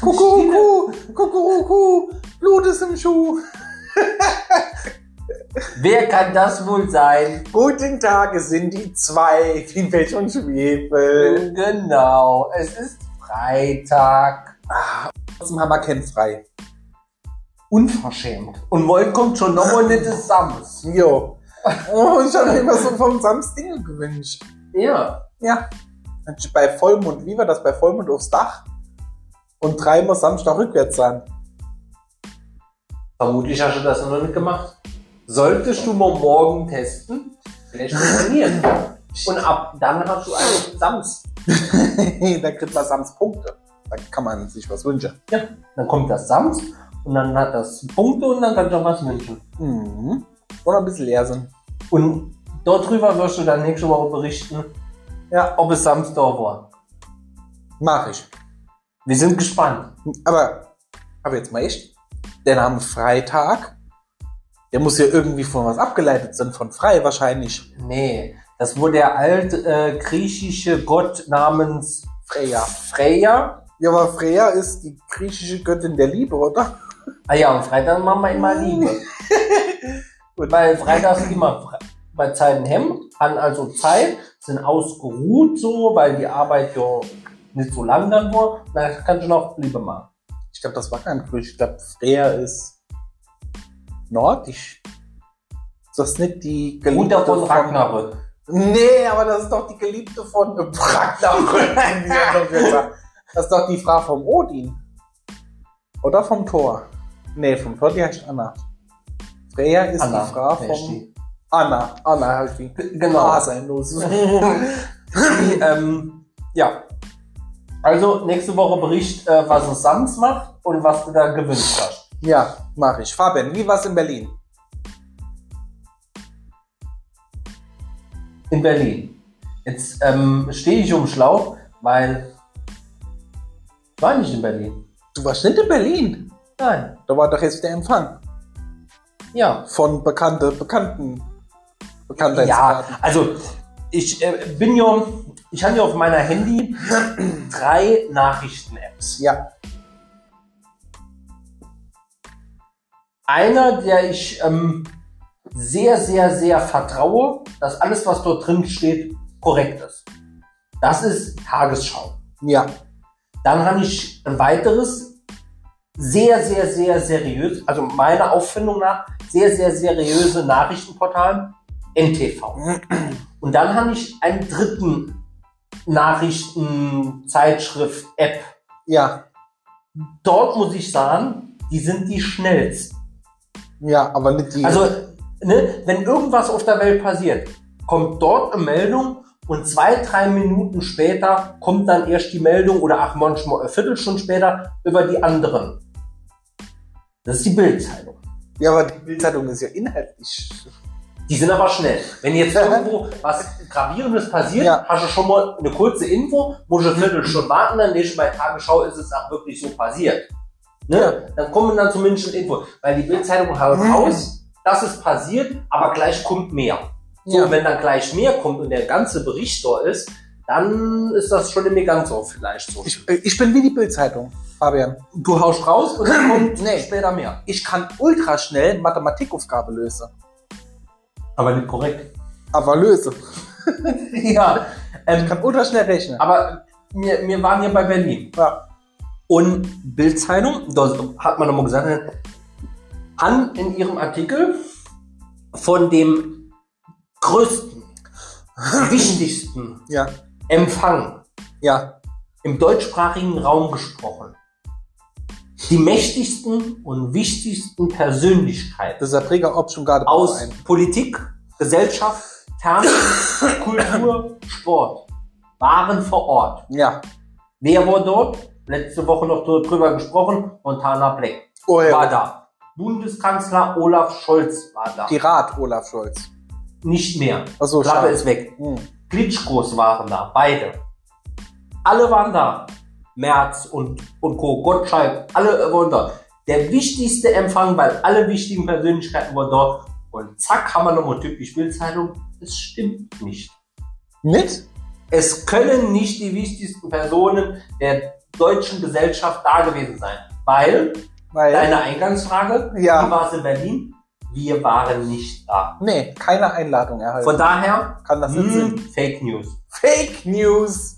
Kuckucku, Kuckucku, Blut ist im Schuh. Wer kann das wohl sein? Guten Tag, es sind die zwei, wie Pech und Schwefel. Genau, es ist Freitag. Trotzdem haben wir kein frei. Unverschämt. Und morgen kommt schon noch mal nicht Sams. Jo. Oh, ich habe mir immer so vom Sams Dinge gewünscht. Ja. Ja. Bei Vollmond, wie war das? Bei Vollmond aufs Dach? Und dreimal Samstag rückwärts sein. Vermutlich hast du das noch nicht gemacht. Solltest du mal morgen testen, vielleicht funktioniert. Und ab dann hast du einen Sams. da kriegt man Sams Punkte. Da kann man sich was wünschen. Ja. Dann kommt das Sams und dann hat das Punkte und dann kannst du auch was wünschen. Mhm. Oder ein bisschen leer sind. Und darüber wirst du dann nächste Woche berichten, Ja, ob es Sams da war. mach ich. Wir sind gespannt. Aber, aber jetzt mal echt. Der Name Freitag, der muss ja irgendwie von was abgeleitet sein, von frei wahrscheinlich. Nee, das wurde der alte äh, griechische Gott namens Freya. Freya. Ja, aber Freya ist die griechische Göttin der Liebe, oder? Ah ja, und Freitag machen wir immer Liebe. Weil Freitag sind immer fre bei Zeiten Hemd, haben also Zeit, sind ausgeruht so, weil die Arbeit ja nicht so lang dann war. Da kannst du noch Liebe machen. Ich glaube, das war kein Griechisch. Ich glaube, Freya ist nordisch. Ist das nicht die Geliebte Mutter von Ragnarök. Nee, aber das ist doch die Geliebte von Ragnarök. das ist doch die Frau vom Odin. Oder vom Thor. Nee, vom Thor, die heißt Anna. Freya ist Anna, die Frau ist vom... die? Anna. Anna halt die. Genau. Ah, sein los. Die, ähm, ja. Also nächste Woche Bericht, äh, was es Sams macht und was du da gewünscht hast. ja, mach ich. Fabian, wie war's in Berlin? In Berlin. Jetzt ähm, stehe ich um Schlauch, weil ich war nicht in Berlin. Du warst nicht in Berlin. Nein. Da war doch jetzt der Empfang Ja. von bekannte, bekannten, Ja, Bekanntheitskarten. also ich äh, bin ja, ich habe ja auf meiner Handy drei Nachrichten-Apps. Ja. Einer, der ich ähm, sehr, sehr, sehr vertraue, dass alles, was dort drin steht, korrekt ist. Das ist Tagesschau. Ja. Dann habe ich ein weiteres, sehr, sehr, sehr seriös, also meiner Auffindung nach, sehr, sehr seriöse Nachrichtenportal, NTV. Und dann habe ich einen dritten Nachrichtenzeitschrift-App. Ja. Dort muss ich sagen, die sind die schnellsten. Ja, aber nicht die. Also, ne, wenn irgendwas auf der Welt passiert, kommt dort eine Meldung und zwei, drei Minuten später kommt dann erst die Meldung oder ach, manchmal eine Viertelstunde später über die anderen. Das ist die Bildzeitung. ja, aber die Bildzeitung ist ja inhaltlich. Die sind aber schnell. Wenn jetzt irgendwo was Gravierendes passiert, Ja. hast du schon mal eine kurze Info, musst du eine Viertelstunde warten, dann lest du bei Tagesschau, ist es auch wirklich so passiert. Ne? Dann kommen dann zumindest eine Info. Weil die Bildzeitung haut Mhm. raus, dass es passiert, aber gleich kommt mehr. So, Ja. wenn dann gleich mehr kommt und der ganze Bericht da ist, dann ist das schon mehr ganz so vielleicht so. Ich, äh, ich bin wie die Bildzeitung, Fabian. du haust raus und dann kommt Nee. später mehr. Ich kann ultra schnell Mathematikaufgabe lösen. Aber nicht korrekt. Aber löse. ja. Ähm, Ich kann ultra schnell rechnen. aber wir, wir waren hier bei Berlin. Ja. Und Bildzeitung, da hat man nochmal gesagt, an in ihrem Artikel von dem größten, wichtigsten Ja. Empfang Ja. im deutschsprachigen Raum gesprochen. Die mächtigsten und wichtigsten Persönlichkeiten Das ist der Träger Option gerade aus Politik, Gesellschaft, Fernsehen, Kultur, Sport waren vor Ort. Ja. Wer war dort? Letzte Woche noch drüber gesprochen. Montana Black Oh war ja. da. Bundeskanzler Olaf Scholz war da. Pirat Olaf Scholz. Nicht mehr. Achso, Klappe schade. ist weg. Hm. Klitschkos waren da. Beide. Alle waren da. Merz und, und Co. Gottschalk. Alle waren da. Der wichtigste Empfang, weil alle wichtigen Persönlichkeiten waren dort. Und zack, haben wir nochmal typisch Bildzeitung. Es stimmt nicht. Mit? Es können nicht die wichtigsten Personen der deutschen Gesellschaft da gewesen sein. Weil, Weil, deine Eingangsfrage, Ja. wie war es in Berlin? Wir waren nicht da. nee, keine Einladung erhalten. Von daher, Kann das mh, sein? Fake News. Fake News.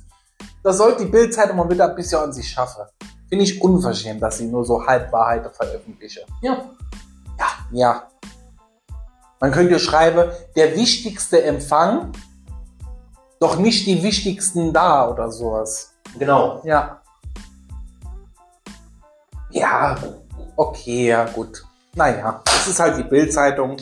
Das sollte die Bildzeitung mal wieder ein bisschen an sich schaffen. Finde ich unverschämt, dass sie nur so Halbwahrheiten veröffentlichen. Ja. Ja. Man könnte schreiben, der wichtigste Empfang, doch nicht die wichtigsten da oder sowas. Genau. Ja. Ja, okay, ja, gut. Naja, es ist halt die Bildzeitung.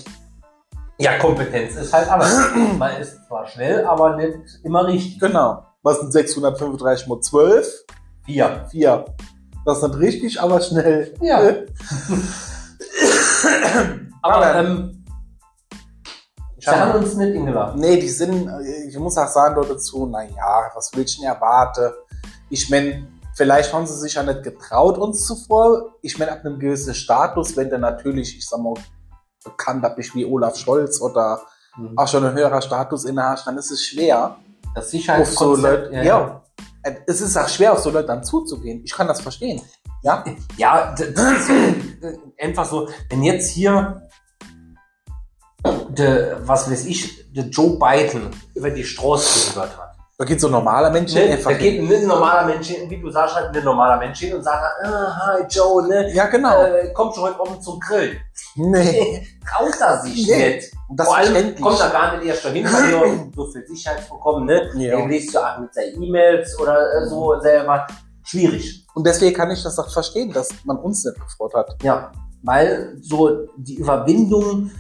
Ja, Kompetenz ist halt alles. Man ist zwar schnell, aber nicht immer richtig. Genau. Was sind 635 mal 12? Vier. 4. Das ist nicht richtig, aber schnell. Ja. Aber ähm, Ich sie haben hab, uns nicht eingeladen. nee, die sind, ich muss auch sagen dort dazu, naja, was will ich denn erwarten? Ich meine, vielleicht haben sie sich ja nicht getraut uns zuvor. Ich meine, ab einem gewissen Status, wenn du natürlich, ich sag mal, bekannt bist wie Olaf Scholz oder Mhm. auch schon ein höherer Status innehast, dann ist es schwer, Das auf so Sicherheitskonzept. Leute, ja, Äh, Es ist auch schwer, auf so Leute dann zuzugehen. Ich kann das verstehen. Ja? Ja, das ist einfach so, wenn jetzt hier de, was weiß ich, der Joe Biden über die Straße gehört hat. Da geht so ein normaler Mensch hin, Ne? Da geht ein normaler Mensch hin, wie du sagst, halt ein normaler Mensch hin und sagt, ah, hi Joe, ne? Ja, genau. Äh, kommst du heute Abend zum Grill? nee. Traut er sich Nee. nicht. Das Vor allem kommt er gar nicht erst dahin, weil er so viel Sicherheitsvorkommen, ne? Ja. Er liest ja auch mit seinen E-Mails oder äh, so selber. Schwierig. Und deswegen kann ich das auch verstehen, dass man uns nicht gefreut hat. Ja. Weil so die Überwindung,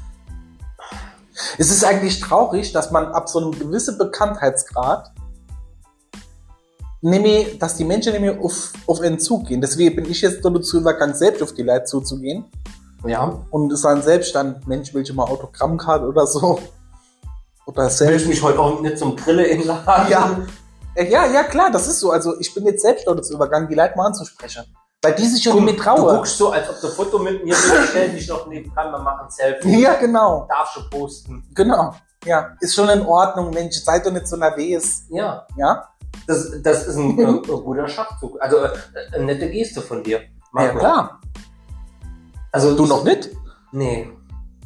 Es ist eigentlich traurig, dass man ab so einem gewissen Bekanntheitsgrad nämlich, dass die Menschen nämlich auf, auf einen Zug gehen. Deswegen bin ich jetzt dazu übergegangen, selbst auf die Leute zuzugehen. Ja, Und es dann selbst dann, Mensch, will ich mal Autogrammkarte oder so. Oder will ich selbst. mich heute auch nicht zum Grille inladen. Ja. Äh, Ja, ja, klar, das ist so. Also ich bin jetzt selbst dazu übergegangen, die Leute mal anzusprechen. Weil die sich Guck, mit Du trauen. guckst so, als ob du ein Foto mit mir willst, stell dich noch nebenan, wir machen ein Selfie. Ja, genau. Darfst du posten. Genau. Ja, ist schon in Ordnung, Mensch, seid doch nicht so nervös. Ja. Ja? Das, das ist ein, äh, ein guter Schachzug. Also äh, eine nette Geste von dir. Mag Ja, klar. Also Du noch nicht? Nee.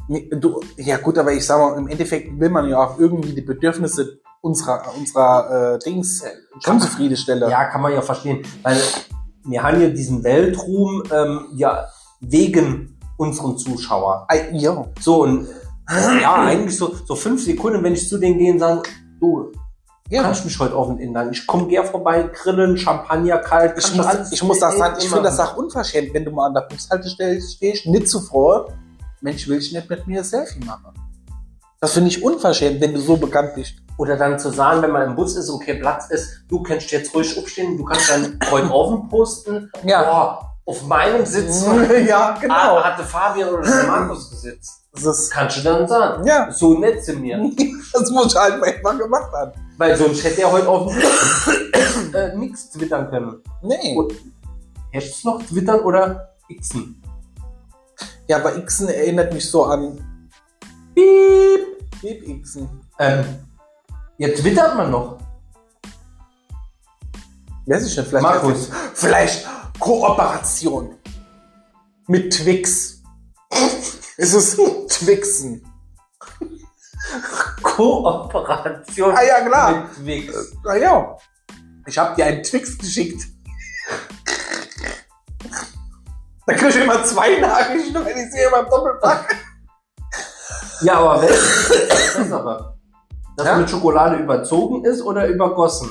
Du, ja gut, aber ich sag mal, im Endeffekt will man ja auch irgendwie die Bedürfnisse unserer, unserer äh, Dings schon zufriedenstellen. Ja, kann man ja verstehen. Weil wir haben ja diesen Weltruhm ähm, ja wegen unseren Zuschauer. Ja. So und ja, eigentlich so, so fünf Sekunden, wenn ich zu denen gehe und sage, du, ja. kannst mich heute offen ändern. Ich komme gern vorbei, grillen, Champagner kalt. Ich muss, alles ich muss das sagen, ich finde das auch unverschämt, wenn du mal an der Bushaltestelle stehst, nicht zuvor, Mensch, will ich nicht mit mir ein Selfie machen. Das finde ich unverschämt, wenn du so bekannt bist. Oder dann zu sagen, wenn man im Bus ist und kein Platz ist, du kannst jetzt ruhig aufstehen, du kannst dann heute offen posten. Ja. Boah, auf meinem Sitz ja, ah, hatte Fabian oder der Markus gesitzt. Das Kannst du dann sagen. ja, So nett zu mir. das muss ich halt mal gemacht haben. Weil sonst hätte er heute auf dem äh, nichts twittern können. Nee. Und es noch twittern oder xen? Ja, aber Xen erinnert mich so an Piep, Piep Xen. Ähm, ja, twittert man noch. Weiß ich nicht, vielleicht, Markus. vielleicht Kooperation mit Twix. es ist Twixen. Kooperation Ah ja, klar. mit Twix. Na ja. Ich habe dir einen Twix geschickt. Da krieg ich immer zwei Nachrichten, wenn ich sehe beim Doppelpack. Ja, aber welches ist das aber? Das Ja? mit Schokolade überzogen ist oder übergossen?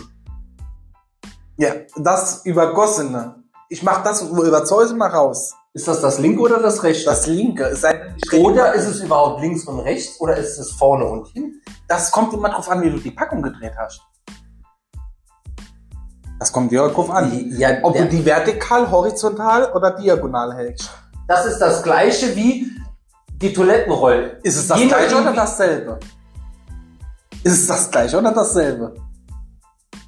Ja, das übergossene. Ich mach das wo überzeuge mal raus. Ist das das linke oder das rechte? Das linke ist ein oder ist es überhaupt links und rechts oder ist es vorne und hinten? Das kommt immer drauf an, wie du die Packung gedreht hast. Das kommt ja drauf an. Ja, Ob du die vertikal, horizontal oder diagonal hältst. das ist das gleiche wie die Toilettenrolle. Ist es das Je gleiche oder dasselbe? Ist es das gleiche oder dasselbe?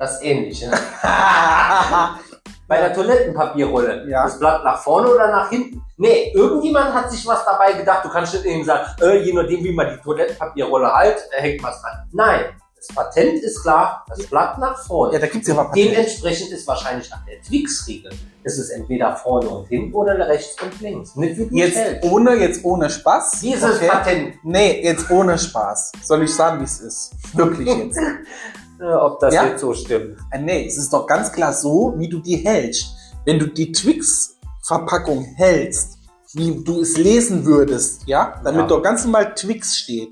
Das ähnliche. Bei der Toilettenpapierrolle. Ja. Das Blatt nach vorne oder nach hinten? Nee, irgendjemand hat sich was dabei gedacht. Du kannst nicht eben sagen, äh, je nachdem, wie man die Toilettenpapierrolle halt, äh, hängt was dran. Nein, Das Patent ist klar, das Blatt nach vorne. Ja, da gibt's ja mal Patente. Dementsprechend ist wahrscheinlich nach der Twix-Riegel. Es ist entweder vorne und hinten oder rechts und links. Nicht wie Jetzt hältst. ohne, jetzt ohne Spaß. Dieses okay? Patent. Nee, jetzt ohne Spaß. Soll ich sagen, wie es ist? Wirklich jetzt. Äh, ob das Ja? jetzt so stimmt. Äh, nee, es ist doch ganz klar so, wie du die hältst. Wenn du die Twix-Verpackung hältst, wie du es lesen würdest, ja, damit Ja. doch ganz normal Twix steht,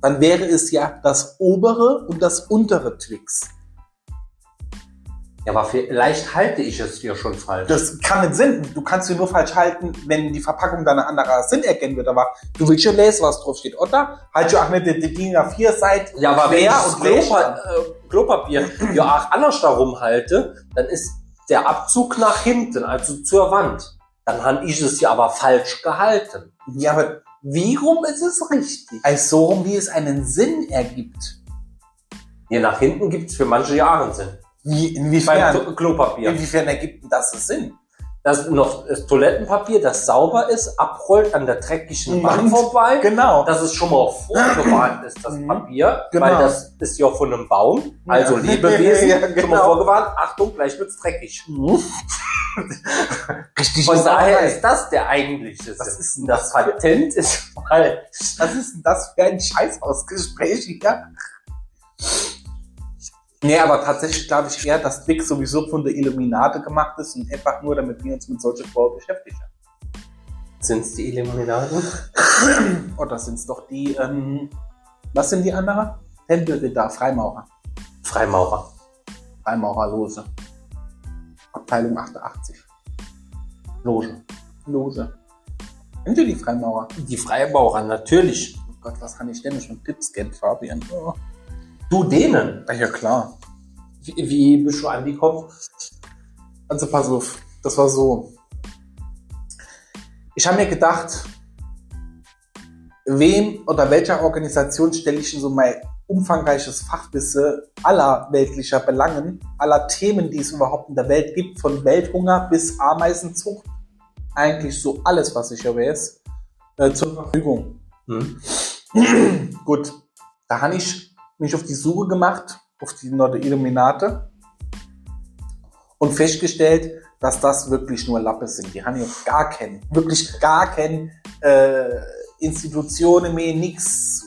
dann wäre es ja das obere und das untere Twix. Ja, aber vielleicht halte ich es hier schon falsch. Das kann nicht Sinn. Du kannst sie nur falsch halten, wenn die Verpackung dann ein anderer Sinn erkennen wird. Aber du willst schon lesen, was drauf steht, oder? Halt schon auch nicht die, DIN A4 Seite Ja, aber wenn ich das Klopa äh, Klopapier ja auch anders darum halte, dann ist der Abzug nach hinten, also zur Wand. Dann habe ich es ja aber falsch gehalten. Ja, aber Wie rum ist es richtig? als so rum, wie es einen Sinn ergibt. Hier nach hinten gibt es für manche Jahre einen Sinn. Wie, inwiefern, Klo- Klopapier. inwiefern ergibt das Sinn? Das noch das Toilettenpapier, das sauber ist, abrollt an der dreckigen Wand vorbei. Genau. Dass es schon mal vorgewarnt ist, das Mhm. Papier, Genau. weil das ist ja von einem Baum, also Ja. Lebewesen, Ja, schon mal genau. vorgewarnt, Achtung, gleich wird's dreckig. Richtig Von daher ist das der eigentliche Was Sinn. ist denn das Patent ist falsch. Was ist denn das für ein Scheißausgespräch hier? Nee, aber tatsächlich glaube ich eher, dass Dick sowieso von der Illuminate gemacht ist und einfach nur, damit wir uns mit solchen Frauen beschäftigen. Sind's die Illuminaten? Oder sind es doch die, ähm, was sind die anderen? Tempelritter, Freimaurer. Freimaurer. Freimaurerlose. Abteilung 88. Loge. Lose. Kennt ihr die Freimaurer? Die Freimaurer, natürlich. Oh Gott, was kann ich denn schon Tipps kennen, Fabian? Oh. Du denen. Ja, klar. Wie, wie bist du angekommen? Also pass auf, das war so. Ich habe mir gedacht, wem oder welcher Organisation stelle ich so mein umfangreiches Fachwissen aller weltlicher Belangen, aller Themen, die es überhaupt in der Welt gibt, von Welthunger bis Ameisenzucht, eigentlich so alles, was ich ja weiß, äh, zur Verfügung. Hm? Gut, da habe ich mich auf die Suche gemacht, auf die Norde Illuminate und festgestellt, dass das wirklich nur Lappe sind. Die haben ja gar keinen, wirklich gar keinen äh, Institutionen mehr, nix,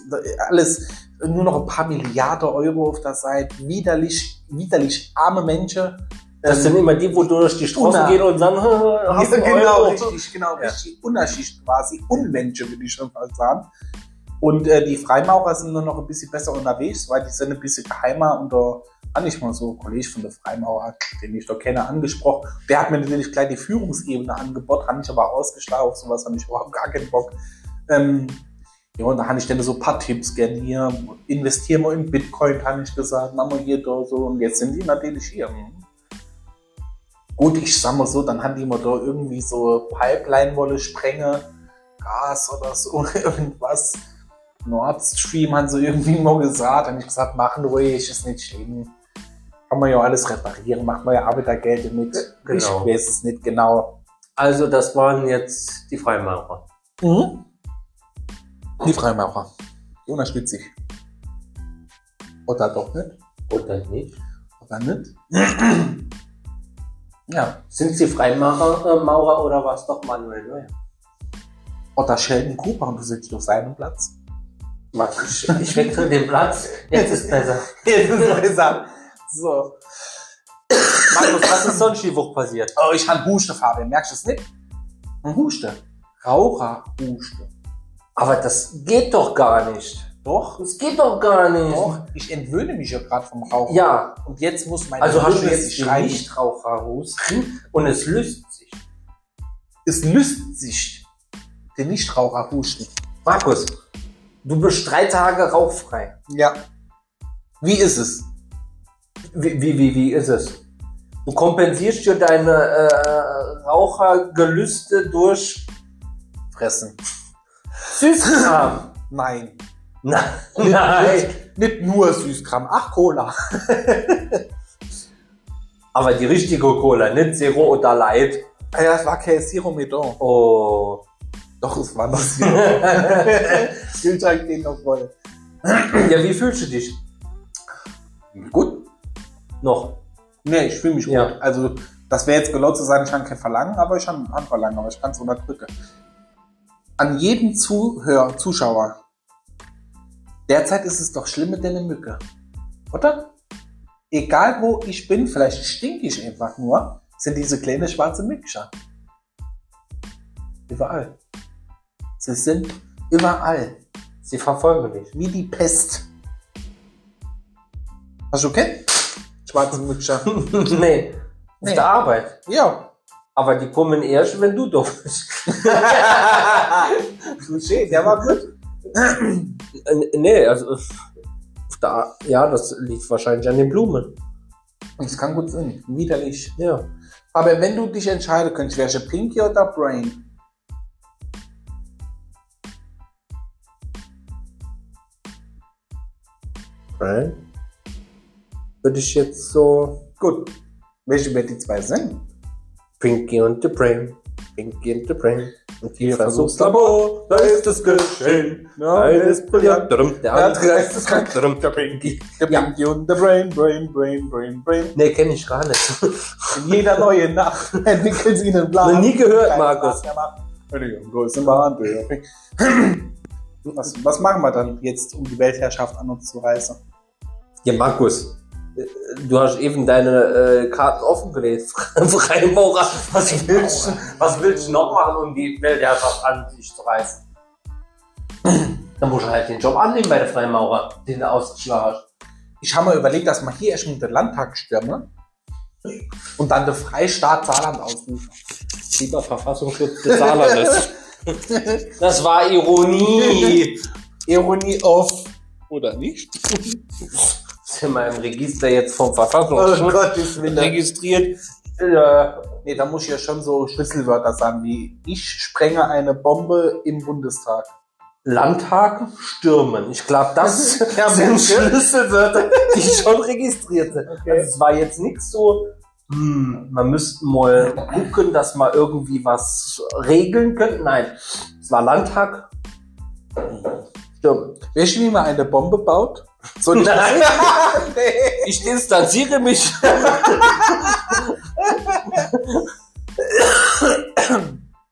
alles, nur noch ein paar Milliarden Euro auf der Seite, widerlich, widerlich arme Menschen. Das Ähm, sind immer die, wo du durch die Straße Una. gehen und sagen, ja, hast du genau, Euro? richtig, genau, Ja. richtig. Unterschicht quasi, Unmenschen, würde ich schon mal sagen. Und äh, die Freimaurer sind nur noch ein bisschen besser unterwegs, weil die sind ein bisschen geheimer und da habe ich mal so einen Kollege von der Freimaurer, den ich doch kenne, angesprochen. Der hat mir natürlich gleich die Führungsebene angeboten, habe ich aber ausgeschlagen, auf sowas habe ich überhaupt gar keinen Bock. Ähm, ja, und da habe ich dann so ein paar Tipps gerne hier. Investieren wir in Bitcoin, habe ich gesagt, machen wir hier da so. Und jetzt sind die natürlich hier. Hm. Gut, ich sag mal so, dann haben die mal da irgendwie so Pipeline wolle sprengen, Gas oder so, irgendwas. Nord Stream haben sie irgendwie mal gesagt. Hab ich gesagt, machen ruhig, ist nicht schlimm. Kann man ja alles reparieren, macht man ja Arbeitergeld mit. Genau. Ich weiß es nicht genau. Also das waren jetzt die Freimaurer. Mhm. Die Freimaurer. Die unterstütze ich. Oder doch nicht? Oder nicht? Oder nicht? ja. Sind sie Freimaurer äh, Maurer oder war es doch Manuel Neuer? Oder Sheldon Cooper und du sitzt auf seinem Platz. Warte, ich, wechsle den Platz. Jetzt ist besser. Jetzt ist besser. So. Markus, was ist sonst die Woche passiert? Oh, ich habe Huste, Fabian. Merkst du es nicht? Ein Huste. Raucherhuste. Aber das geht doch gar nicht. Doch. Das geht doch gar nicht. Doch. Ich entwöhne mich ja gerade vom Rauchen. Ja, Und jetzt muss meine also hast du jetzt rein- Nichtraucherhusten und es löst sich. Es löst sich. Den Nichtraucherhusten. Markus, du bist drei Tage rauchfrei. Ja. Wie ist es? Wie, wie, wie, wie ist es? Du kompensierst dir deine äh, Rauchergelüste durch Fressen. Süßkram. Nein. Nein, nein. Nicht nur Süßkram. Ach, Cola. Aber die richtige Cola, nicht Zero oder Light. Ah Ja, das war kein Siro Medon. Oh. Doch, es war noch ja, Kühlschrank den noch voll. wie fühlst du dich? Gut. Noch. Nee, ich fühle mich Ja. gut. Also, das wäre jetzt gelohnt zu sagen, ich habe kein Verlangen, aber ich habe ein Verlangen, aber ich kann es unterdrücken. An jeden Zuhörer, Zuschauer. Derzeit ist es doch schlimm mit der Mücke. Oder? Egal wo ich bin, vielleicht stinke ich einfach nur, sind diese kleine schwarze Mücke. Überall. Sie sind überall. Sie verfolgen mich. Wie die Pest. Hast du kennt? Schwarze Mücke. nee. Auf Nee. der Arbeit. ja. Aber die kommen erst, wenn du doof bist. Klischee, der war gut. Äh, nee, also. auf der, ja, das liegt wahrscheinlich an den Blumen. Das kann gut sein. Widerlich. Ja. Aber wenn du dich entscheiden könntest, wärst du Pinky oder Brain? Right. Würde ich jetzt so. Gut. Welche wird die zwei sind? Pinky und the Brain. Pinky and the Brain. Und Hier Versuchslabor, da ist es geschehen. Eines brillant. Drum, Der Ja, andere das ist krank. Drum, der Pinky. Der Ja. Pinky und der Brain, Brain, Brain, Brain, Brain. Nee, kenne ich gar nicht. In jeder neue Nacht entwickeln sie einen Plan. Noch nie gehört, Markus. Entschuldigung, größte Wahn, der- Was, was machen wir dann jetzt, um die Weltherrschaft an uns zu reißen? Ja, Markus, du hast eben deine äh, Karten offengelegt. Freimaurer, was willst, du- was willst du noch machen, um die Weltherrschaft an sich zu reißen? Dann musst du halt den Job annehmen bei der Freimaurer, den du ausgeschlagen hast. Ich habe mir überlegt, dass man hier erstmal den Landtag stürmen und dann den Freistaat Saarland ausrufen. Lieber Verfassungsschutz des Saarlandes. Das war Ironie. Ironie auf. Oder nicht? Sind wir im Register jetzt vom Verfassungsschutz Gottes Willen. registriert? Äh, Nee, da muss ich ja schon so Schlüsselwörter sagen wie ich sprenge eine Bombe im Bundestag. Landtag stürmen. Ich glaube, das Ja, sind. Schlüsselwörter, die schon registriert sind. Okay. Also es war jetzt nichts so, hm, man müsste mal gucken, dass man irgendwie was regeln könnte. Nein, es war Landtag stürmen. Weißt du, wie man eine Bombe baut? Soll ich Nein. nee. Ich distanziere mich.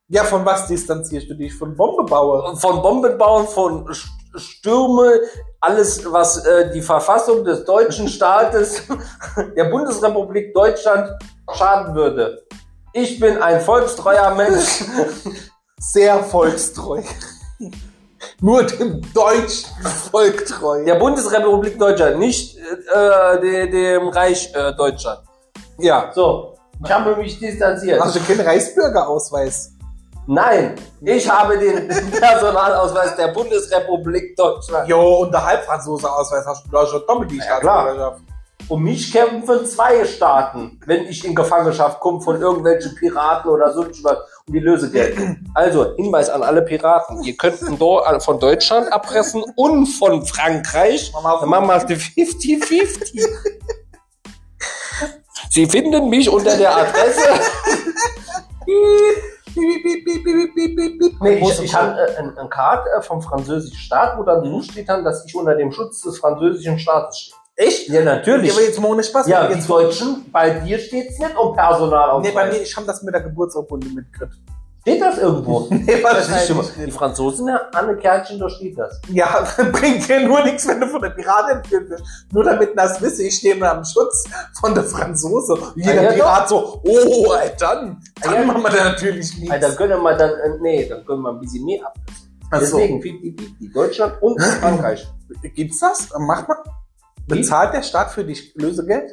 Ja, von was distanzierst du dich? Von Bombe bauen? von Bomben bauen, von Stürme, alles, was äh, die Verfassung des deutschen Staates, der Bundesrepublik Deutschland schaden würde. Ich bin ein volkstreuer Mensch. Sehr volkstreu. Nur dem deutschen Volk treu. Der Bundesrepublik Deutschland, nicht äh, de, dem Reich äh, Deutschland. Ja. So, ich habe mich distanziert. Hast du keinen Reichsbürgerausweis? Nein, ich habe den Personalausweis der Bundesrepublik Deutschland. Jo, und der Halbfranzose-Ausweis hast du schon doppelt die Ja, klar. Um mich kämpfen zwei Staaten, wenn ich in Gefangenschaft komme von irgendwelchen Piraten oder sonst was um die Lösegeld. Also, Hinweis an alle Piraten. Ihr könnt von Deutschland abpressen und von Frankreich. Dann machen wir es die 50-50. Sie finden mich unter der Adresse. Nee, ich, ich habe äh, ein, ein Card äh, vom französischen Staat, wo dann so steht dann, dass ich unter dem Schutz des französischen Staates stehe. Echt? Ja, natürlich. Ja, aber jetzt mal ohne Spaß. Ja, die Deutschen, bei dir steht's nicht um Personalausweis. Nee, bei mir, ich habe das mit der Geburtsurkunde mitgekriegt. Steht das irgendwo? Nee, Das ist schon mal- wahrscheinlich die nicht. Franzosen, Anne Kärtchen, da steht das. Ja, bringt dir nur nichts, wenn du von der Piratin entführt wirst. Nur damit das wisse, ich stehe am Schutz von der Franzose. Und jeder Ah, ja, Pirat so, oh, ey, dann, dann Ah, ja. machen wir da natürlich nichts. Also, dann können wir dann, äh, nee, dann können wir ein bisschen mehr ab. Ach so. Deswegen, piep, Deutschland und Frankreich. Gibt's das? Macht man? Bezahlt der Staat für dich Lösegeld?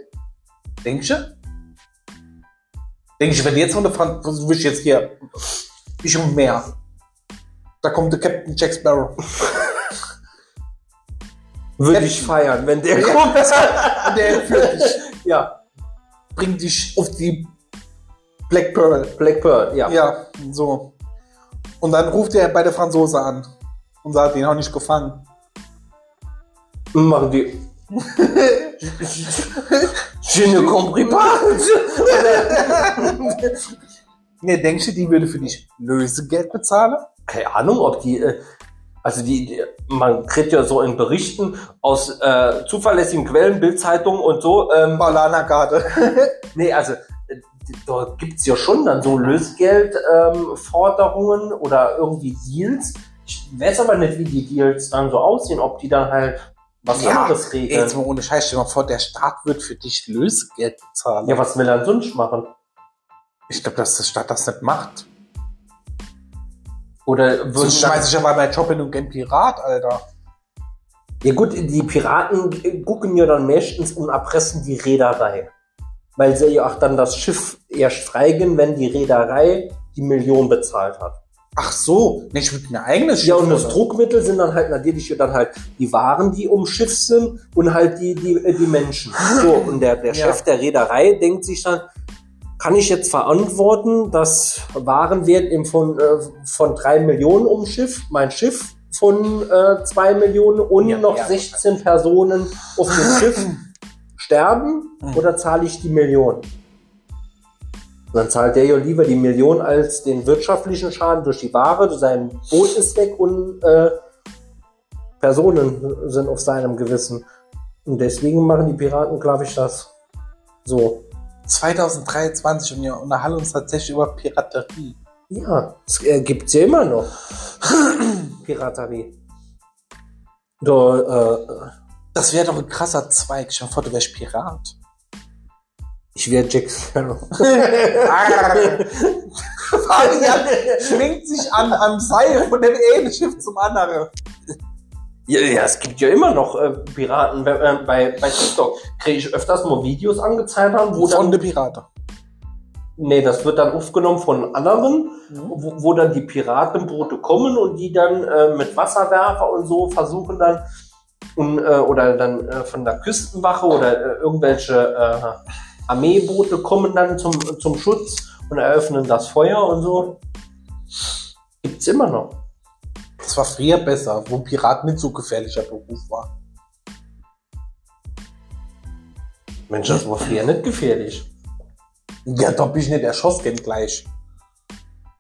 Denkst du? Denk ich, wenn jetzt von der Franzose, du jetzt hier, ich um mehr. Da kommt der Captain Jack Sparrow. Würde ich feiern, wenn der kommt. Der entführt dich, Ja, bringt dich auf die Black Pearl. Black Pearl, ja. Ja, so. Und dann ruft er bei der Franzose an und sagt, den habe ich nicht gefangen. Machen die. Je ne compris pas. Ne, denkst du, die würde für dich Lösegeld bezahlen? Keine Ahnung, ob die. Äh, Also die, die man kriegt ja so in Berichten aus äh, zuverlässigen Quellen, Bildzeitung und so. Ähm, Bananergarde. nee, also äh, dort gibt's ja schon dann so Lösgeldforderungen ähm, oder irgendwie Deals. Ich weiß aber nicht, wie die Deals dann so aussehen, ob die dann halt was Ja, anderes regeln. Jetzt mal ohne Scheiß, stell dir mal vor, der Staat wird für dich Lösegeld bezahlen. Ja, was will er sonst machen? Ich glaube, dass der Staat das nicht macht. Oder So würden schmeiß ich ja mal meinen Job hin und gern Pirat, Alter. Ja gut, die Piraten gucken ja dann meistens und erpressen die Reederei. Weil sie ja auch dann das Schiff erst freigeben, wenn die Reederei die Million bezahlt hat. Ach so, nicht mit mir eigenes Ja, und Schiff, das oder? Druckmittel sind dann halt natürlich dann halt die Waren, die um Schiff sind und halt die, die, äh, die Menschen. So, und der, der Ja. Chef der Reederei denkt sich dann, kann ich jetzt verantworten, dass Warenwert im von, äh, von drei Millionen um Schiff, mein Schiff von äh, zwei Millionen und Ja, noch ja. 16 Personen auf dem Schiff sterben Mhm. oder zahle ich die Million? Und dann zahlt der ja lieber die Million als den wirtschaftlichen Schaden durch die Ware, sein Boot ist weg und äh, Personen sind auf seinem Gewissen. Und deswegen machen die Piraten, glaube ich, das so. 2023 und wir unterhalten uns tatsächlich über Piraterie. Ja, es äh, gibt's ja immer noch. Piraterie. Da, äh, Das wäre doch ein krasser Zweig. Dir vor, du wärst Pirat. Ich wäre Jack Sparrow. Fabian schwingt sich an, am Seil von dem einen Schiff zum anderen. Ja, ja, es gibt ja immer noch äh, Piraten bei, äh, bei, bei TikTok. Kriege ich öfters mal Videos angezeigt haben, wo Von dann, der Pirate. nee, das wird dann aufgenommen von anderen, wo, wo dann die Piratenboote kommen und die dann äh, mit Wasserwerfer und so versuchen dann und, äh, oder dann äh, von der Küstenwache oder äh, irgendwelche äh, Armeeboote kommen dann zum, zum Schutz und eröffnen das Feuer und so. Gibt's immer noch. Das war früher besser, wo Pirat nicht so gefährlicher Beruf war. Mensch, das war früher nicht gefährlich. Ja, doch bin ich nicht erschossen gleich.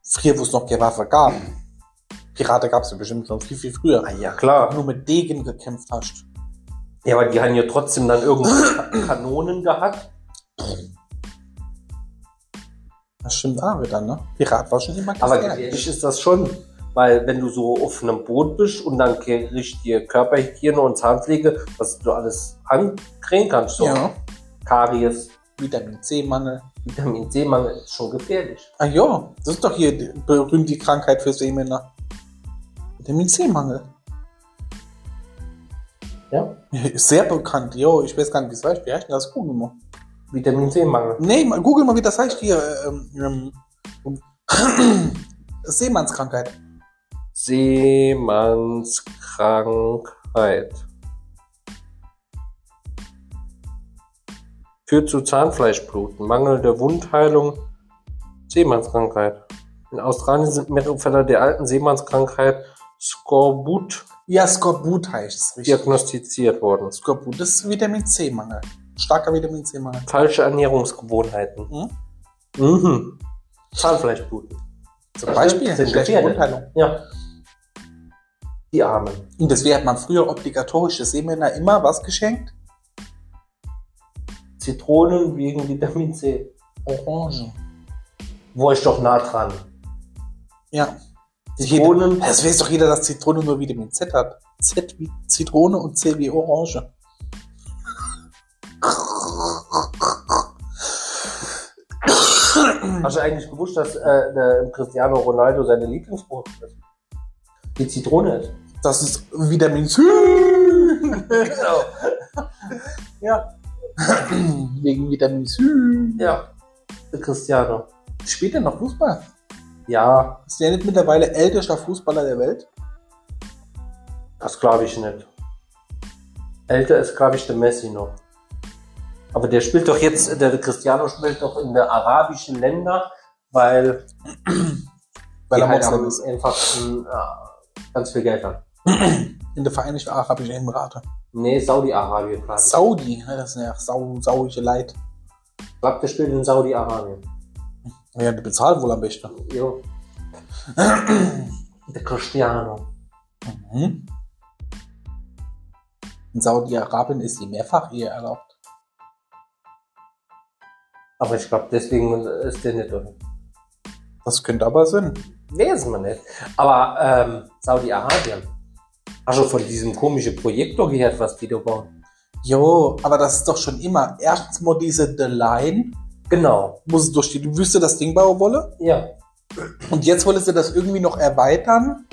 Früher, wo es noch keine Waffe gab. Pirate gab es ja bestimmt schon viel, viel früher. Ah, ja, klar. Nur mit Degen gekämpft hast. Ja, aber die haben ja trotzdem dann irgendwo Ka- Kanonen gehabt. Das stimmt auch wieder, ne? Pirat war schon immer Aber gefährlich. ist das schon. Weil wenn du so auf einem Boot bist und dann kriegst dir Körperhygiene und Zahnpflege, was du alles ankriegen kannst, so Ja. Karies, Vitamin C-Mangel. Vitamin C-Mangel ist schon gefährlich. Ah ja, das ist doch hier die berühmte Krankheit für Seemänner. Vitamin C-Mangel. Ja? Ist Sehr bekannt, jo, ich weiß gar nicht, wie es heißt. Wie heißt denn das? Mal. Vitamin C-Mangel. Nee, mal, google mal, wie das heißt hier. Ähm, ähm, Seemannskrankheit. Seemannskrankheit. Führt zu Zahnfleischbluten, mangelnde Wundheilung, Seemannskrankheit. In Australien sind mehrere Fälle der alten Seemannskrankheit Skorbut Ja, Skorbut heißt es richtig. diagnostiziert worden. Skorbut, ist Vitamin C-Mangel. Starker Vitamin C-Mangel. Falsche Ernährungsgewohnheiten. Hm? Mhm. Zahnfleischbluten. Zum Beispiel Sind schlechte. Wundheilung. Ja. Die Armen. Und deswegen hat man früher obligatorische Seemänner immer was geschenkt? Zitronen wegen Vitamin C. Orange. War ich doch nah dran. Ja. Zitronen. Das weiß doch jeder, dass Zitrone nur Vitamin Z hat. Z wie Zitrone und C wie Orange. Hast du eigentlich gewusst, dass äh, der Cristiano Ronaldo seine Lieblingsbrot ist? Die Zitrone ist. Das ist Vitamin C. Genau. Ja. Wegen Vitamin C. Ja. Der Cristiano. Spielt er noch Fußball? Ja, Ist der nicht mittlerweile ältester Fußballer der Welt? das glaube ich nicht. Älter ist, glaube ich, der Messi noch. Aber der spielt doch jetzt, der Cristiano spielt doch in der arabischen Länder, weil, Weil er halt ist. einfach ein, ja, ganz viel Geld haben. In der Vereinigten Arabischen Emirate. Nee, Saudi-Arabien, ich. Saudi, das sind ja sau, sauische Leid. Ich glaube, der spielt in Saudi-Arabien. Ja, die bezahlen wohl am besten. Jo. Der Cristiano. Mhm. In Saudi-Arabien ist die Mehrfachehe erlaubt. Aber ich glaube, deswegen ist der nicht drin. Das könnte aber Sinn. Weiß man nicht. Aber ähm, Saudi-Arabien. Hast du von diesem komischen Projektor gehört, was die da bauen? Jo, aber das ist doch schon immer. Erstens mal diese The Line, Genau. sie durch die Wüste das Ding bauen wolle. Ja. Und jetzt wollen sie das irgendwie noch erweitern.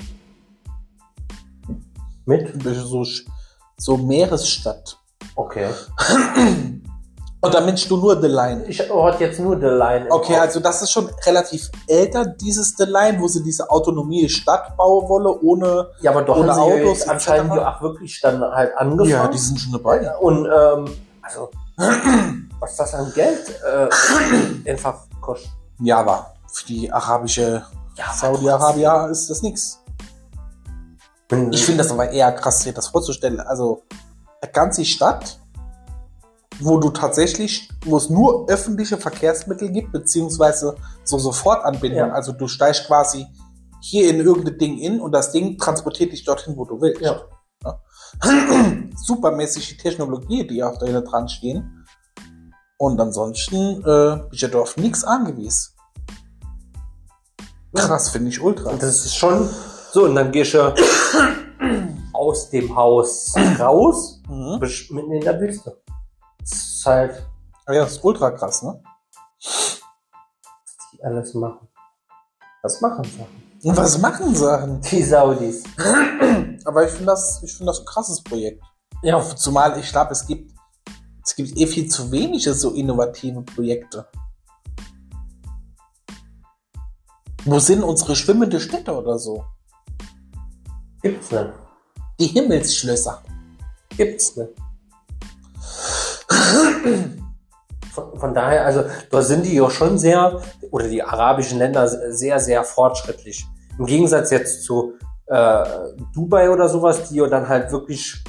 Mit? So, so Meeresstadt. Okay. Und da du nur The Line. Ich hatte jetzt nur The Line. Okay, Kopf. also das ist schon relativ älter, dieses The Line, wo sie diese autonomie Stadt bauen wolle, ohne. Ja, aber doch ohne haben sie ja Autos anscheinend ja auch wirklich dann halt angefangen. Ja, die sind schon dabei. Und ähm, also, was das an Geld äh, einfach kostet. Ja, aber für die arabische Ja, aber Saudi-Arabien ist das nichts. Ich finde das aber eher krass, dir das vorzustellen. Also, eine ganze Stadt, wo du tatsächlich, wo es nur öffentliche Verkehrsmittel gibt, beziehungsweise so Sofortanbindung. Ja. Also du steigst quasi hier in irgendein Ding in und das Ding transportiert dich dorthin, wo du willst. Ja. Supermäßige Technologie, die auf da dran stehen. Und ansonsten äh, bin ich ja auf nichts angewiesen. Krass, finde ich ultra. Und das ist schon so, und dann gehst du aus dem Haus raus, Mhm. mitten in der Wüste. Ist halt, Ja, das ist ultra krass, ne? was die alles machen. Was machen? Und was machen Sachen? Die Saudis. Aber ich finde das, ich finde das ein krasses Projekt. Ja. Zumal ich glaube, es gibt, es gibt eh viel zu wenige so innovative Projekte. Wo sind unsere schwimmende Städte oder so? Gibt's nicht. Die Himmelsschlösser. Gibt's nicht. Von, von daher, also da sind die ja schon sehr, oder die arabischen Länder sehr, sehr fortschrittlich. Im Gegensatz jetzt zu äh, Dubai oder sowas, die ja dann halt wirklich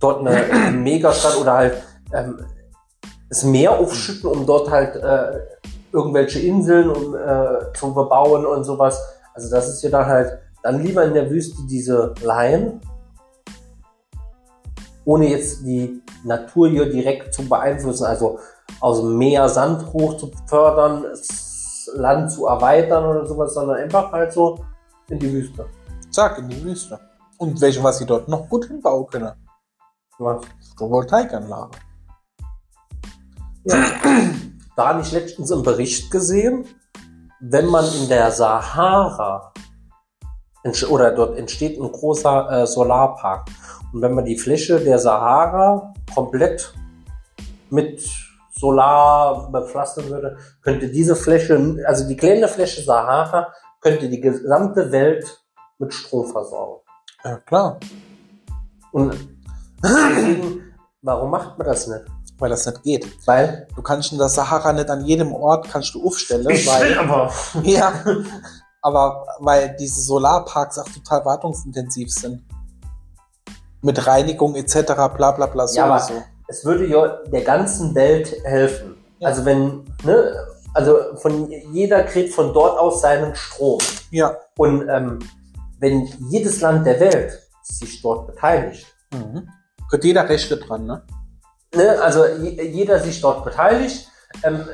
dort eine Megastadt oder halt ähm, das Meer aufschütten, um dort halt äh, irgendwelche Inseln um, äh, zu bebauen und sowas. Also das ist ja dann halt dann lieber in der Wüste diese Laien, ohne jetzt die Natur hier direkt zu beeinflussen, also aus dem Meer Sand hoch zu fördern, das Land zu erweitern oder sowas, sondern einfach halt so in die Wüste. Zack, in die Wüste. Und welche, was sie dort noch gut hinbauen können. Was? Photovoltaikanlage. Da habe ich letztens im Bericht gesehen, wenn man in der Sahara oder dort entsteht ein großer äh, Solarpark und wenn man die Fläche der Sahara komplett mit Solar bepflastern würde, könnte diese Fläche, also die kleine Fläche Sahara, könnte die gesamte Welt mit Strom versorgen. Ja, klar. Und deswegen, warum macht man das nicht? Weil das nicht geht. Weil Du kannst in der Sahara nicht an jedem Ort kannst du aufstellen, weil, aber ja, aber weil diese Solarparks auch total wartungsintensiv sind. Mit Reinigung etc. bla bla bla Ja, aber- sowieso. es würde ja der ganzen Welt helfen. Ja. Also wenn, ne, also von jeder kriegt von dort aus seinen Strom. Ja. Und ähm, wenn jedes Land der Welt sich dort beteiligt, Mhm. Hat jeder Rechte dran, ne? ne, also je- jeder sich dort beteiligt, ähm,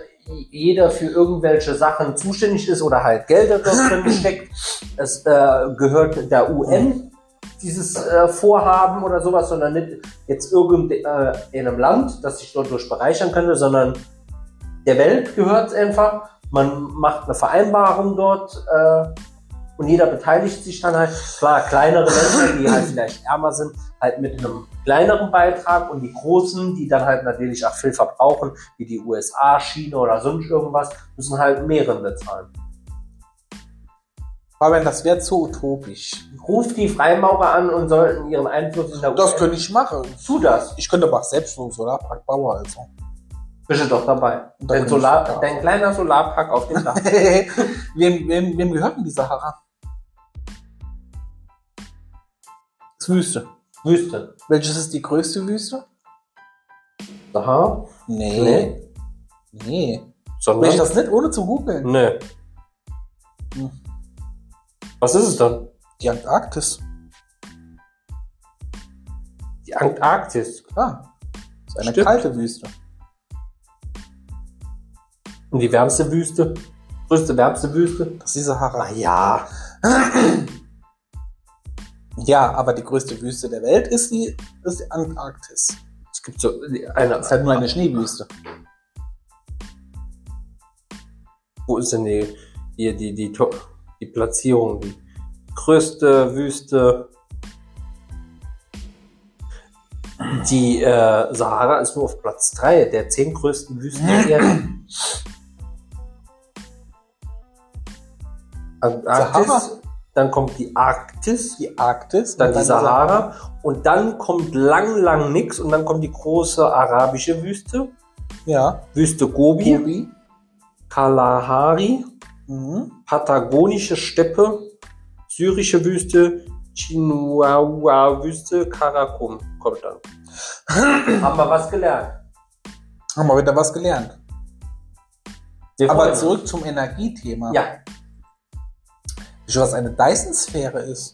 jeder für irgendwelche Sachen zuständig ist oder halt Gelder dort drin steckt, es äh, gehört der UN dieses äh, Vorhaben oder sowas, sondern nicht jetzt irgendeinem äh, Land, das sich dort durch bereichern könnte, sondern der Welt gehört es einfach. Man macht eine Vereinbarung dort äh, und jeder beteiligt sich dann halt. Klar, kleinere Länder, die halt vielleicht ärmer sind, halt mit einem kleineren Beitrag und die großen, die dann halt natürlich auch viel verbrauchen, wie die USA, China oder sonst irgendwas, müssen halt mehreren bezahlen. Aber das wäre zu utopisch. Ruft die Freimaurer an und sollten ihren Einfluss in der Das könnte ich machen. Tu das. Ich könnte aber auch selbst so einen Solarpark bauen, also. Bist du doch dabei. Dein, Solar, dein kleiner Solarpark auf dem Dach. wem, wem, wem gehört denn die Sahara? Wüste. Wüste. Welches ist die größte Wüste? Aha. Nee. Nee. Nee. Will Sondern? ich das nicht ohne zu googeln? Nee. Hm. Was ist es dann? Die Antarktis. Die Antarktis. Klar. Das ist eine Stimmt. kalte Wüste. Und die wärmste Wüste? Größte wärmste Wüste? Das ist die Sahara. Ah ja. Ja, aber die größte Wüste der Welt ist die, ist die Antarktis. Es gibt so eine. Das ist halt nur eine Schneewüste. Wo ist denn die, hier die, die, To- die Platzierung? Die größte Wüste. Die äh, Sahara ist nur auf Platz 3 der zehn größten Wüsten der Erde. Antarktis, Sahara? Dann kommt die Arktis, Die Arktis. dann und die Sahara und dann kommt lang, lang nix und dann kommt die große arabische Wüste, Ja. Wüste Gobi, Gobi. Kalahari, Mhm. patagonische Steppe, syrische Wüste, Chihuahua-Wüste, Karakum kommt dann. Haben wir was gelernt. Haben wir wieder was gelernt. Aber zurück zum Energiethema. Ja, Wisst ihr, was eine Dyson-Sphäre ist?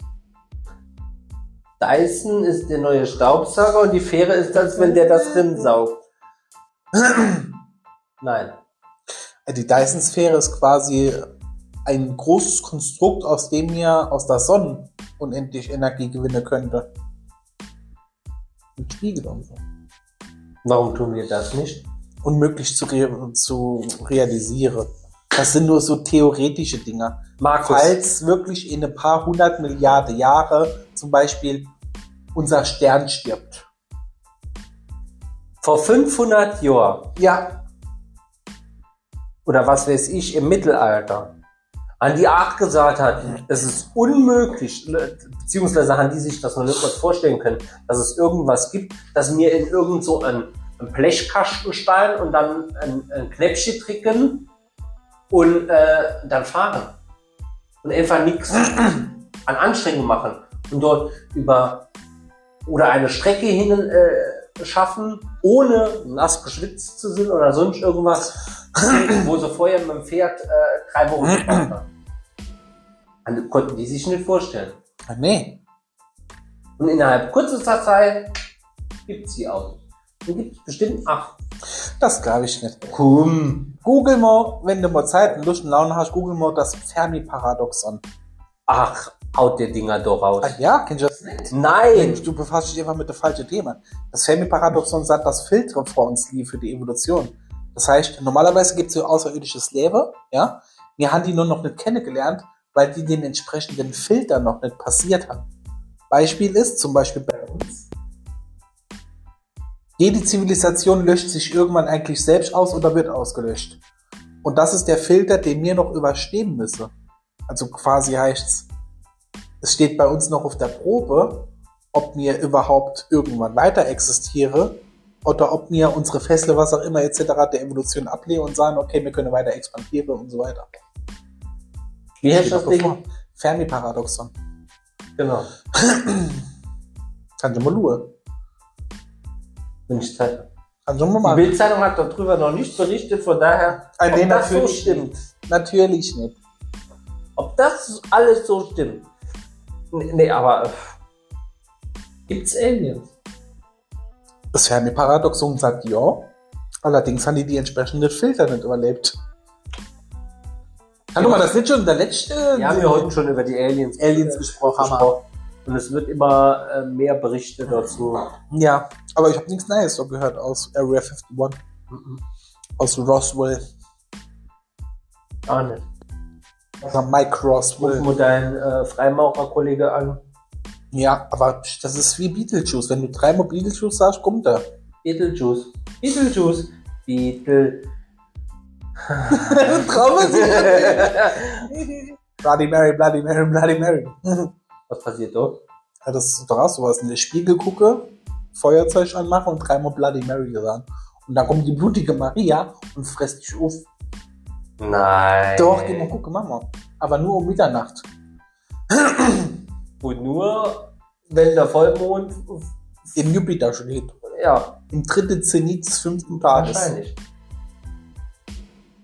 Dyson ist der neue Staubsauger und die Fähre ist das, wenn der das drin saugt. Nein. Die Dyson-Sphäre ist quasi ein großes Konstrukt, aus dem ihr aus der Sonne unendlich Energie gewinnen könnte. Mit Spiegel und so. Warum tun wir das nicht? Unmöglich zu, re zu realisieren. Das sind nur so theoretische Dinge. Markus, Falls wirklich in ein paar hundert Milliarden Jahre zum Beispiel unser Stern stirbt. vor 500 Jahren Ja, oder was weiß ich im Mittelalter an die Art gesagt hat, es ist unmöglich, beziehungsweise haben die sich das noch nicht mal vorstellen können, dass es irgendwas gibt, dass wir in irgend so ein, Blechkasten steigen und dann ein, ein Knäppchen trinken und äh, dann fahren. Und einfach nichts an Anstrengung machen. Und dort über oder eine Strecke hin äh, schaffen, ohne nass geschwitzt zu sind oder sonst irgendwas, wo sie vorher mit dem Pferd äh, drei Wochen gefahren haben. Und konnten die sich nicht vorstellen. Ah, nee. Und innerhalb kürzester Zeit gibt's die Und gibt's bestimmt ach, Das glaube ich nicht. komm, Google mal, wenn du mal Zeit und Lust und Laune hast, Google mal das Fermi-Paradoxon. ach, haut der Dinger doch raus. Ach ja, kennst du das nicht? Nein! Du befasst dich einfach mit den falschen Themen. Das Fermi-Paradoxon sagt, dass Filter vor uns liegen für die Evolution. Das heißt, normalerweise gibt es so außerirdisches Leben, ja. Wir haben die nur noch nicht kennengelernt, weil die den entsprechenden Filter noch nicht passiert haben. Beispiel ist zum Beispiel bei. Jede Zivilisation löscht sich irgendwann eigentlich selbst aus oder wird ausgelöscht. Und das ist der Filter, den wir noch überstehen müssen. Also quasi heißt's, es steht bei uns noch auf der Probe, ob wir überhaupt irgendwann weiter existieren oder ob wir unsere Fessel, was auch immer etc. der Evolution ablehnen und sagen, okay, wir können weiter expandieren und so weiter. Wie heißt das. Ding? Fermi-Paradoxon. Genau. Kann ich mal lure. Ich mal Die. Bildzeitung hat darüber noch nicht berichtet, von daher, Ah, nee, ob das so stimmt. Natürlich nicht. Ob das alles so stimmt. Nee, nee aber äh, gibt's Aliens? Das Fermi-Paradoxon sagt ja. Allerdings haben die die entsprechenden Filter nicht überlebt. Hallo, mal das nicht schon der letzte Wir haben ja heute schon über die Aliens, Aliens gesprochen. gesprochen. Und es wird immer äh, mehr Berichte dazu. Ja, aber ich habe nichts Neues so gehört aus Area 51, Mhm. aus Roswell, Ah, nicht. oder Mike Ruf Roswell. mal deinen äh, Freimaurerkollege an. Ja, aber das ist wie Beetlejuice. Wenn du dreimal Beetlejuice sagst, kommt er. Beetlejuice. Beetlejuice. Beetle. Bloody Mary, Bloody Mary, Bloody Mary. Was passiert dort? Ja, das ist doch auch sowas. In den Spiegel gucke, Feuerzeug anmache und dreimal Bloody Mary sagen. Und dann kommt die blutige Maria und frisst dich auf. Nein. Doch, geh mal gucken, Mama. Aber nur um Mitternacht. Und nur, wenn der Vollmond. Im Jupiter steht. Ja, Im dritten Zenit des fünften Tages. wahrscheinlich.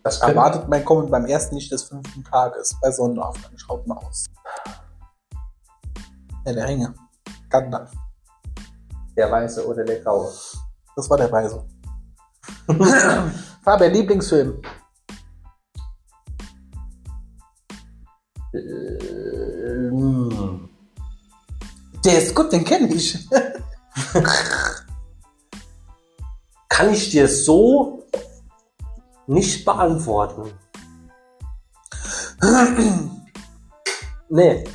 Das Erwartet mein Kommen beim ersten nicht des fünften Tages. Bei Sonnenaufgang. Schaut mal aus. Ja, der Ringe. Gandalf. Der weiße oder der graue? Das war der Weise. Fabian, Lieblingsfilm. Ähm, Der ist gut, den kenne ich. Kann ich dir so nicht beantworten. nee. äh,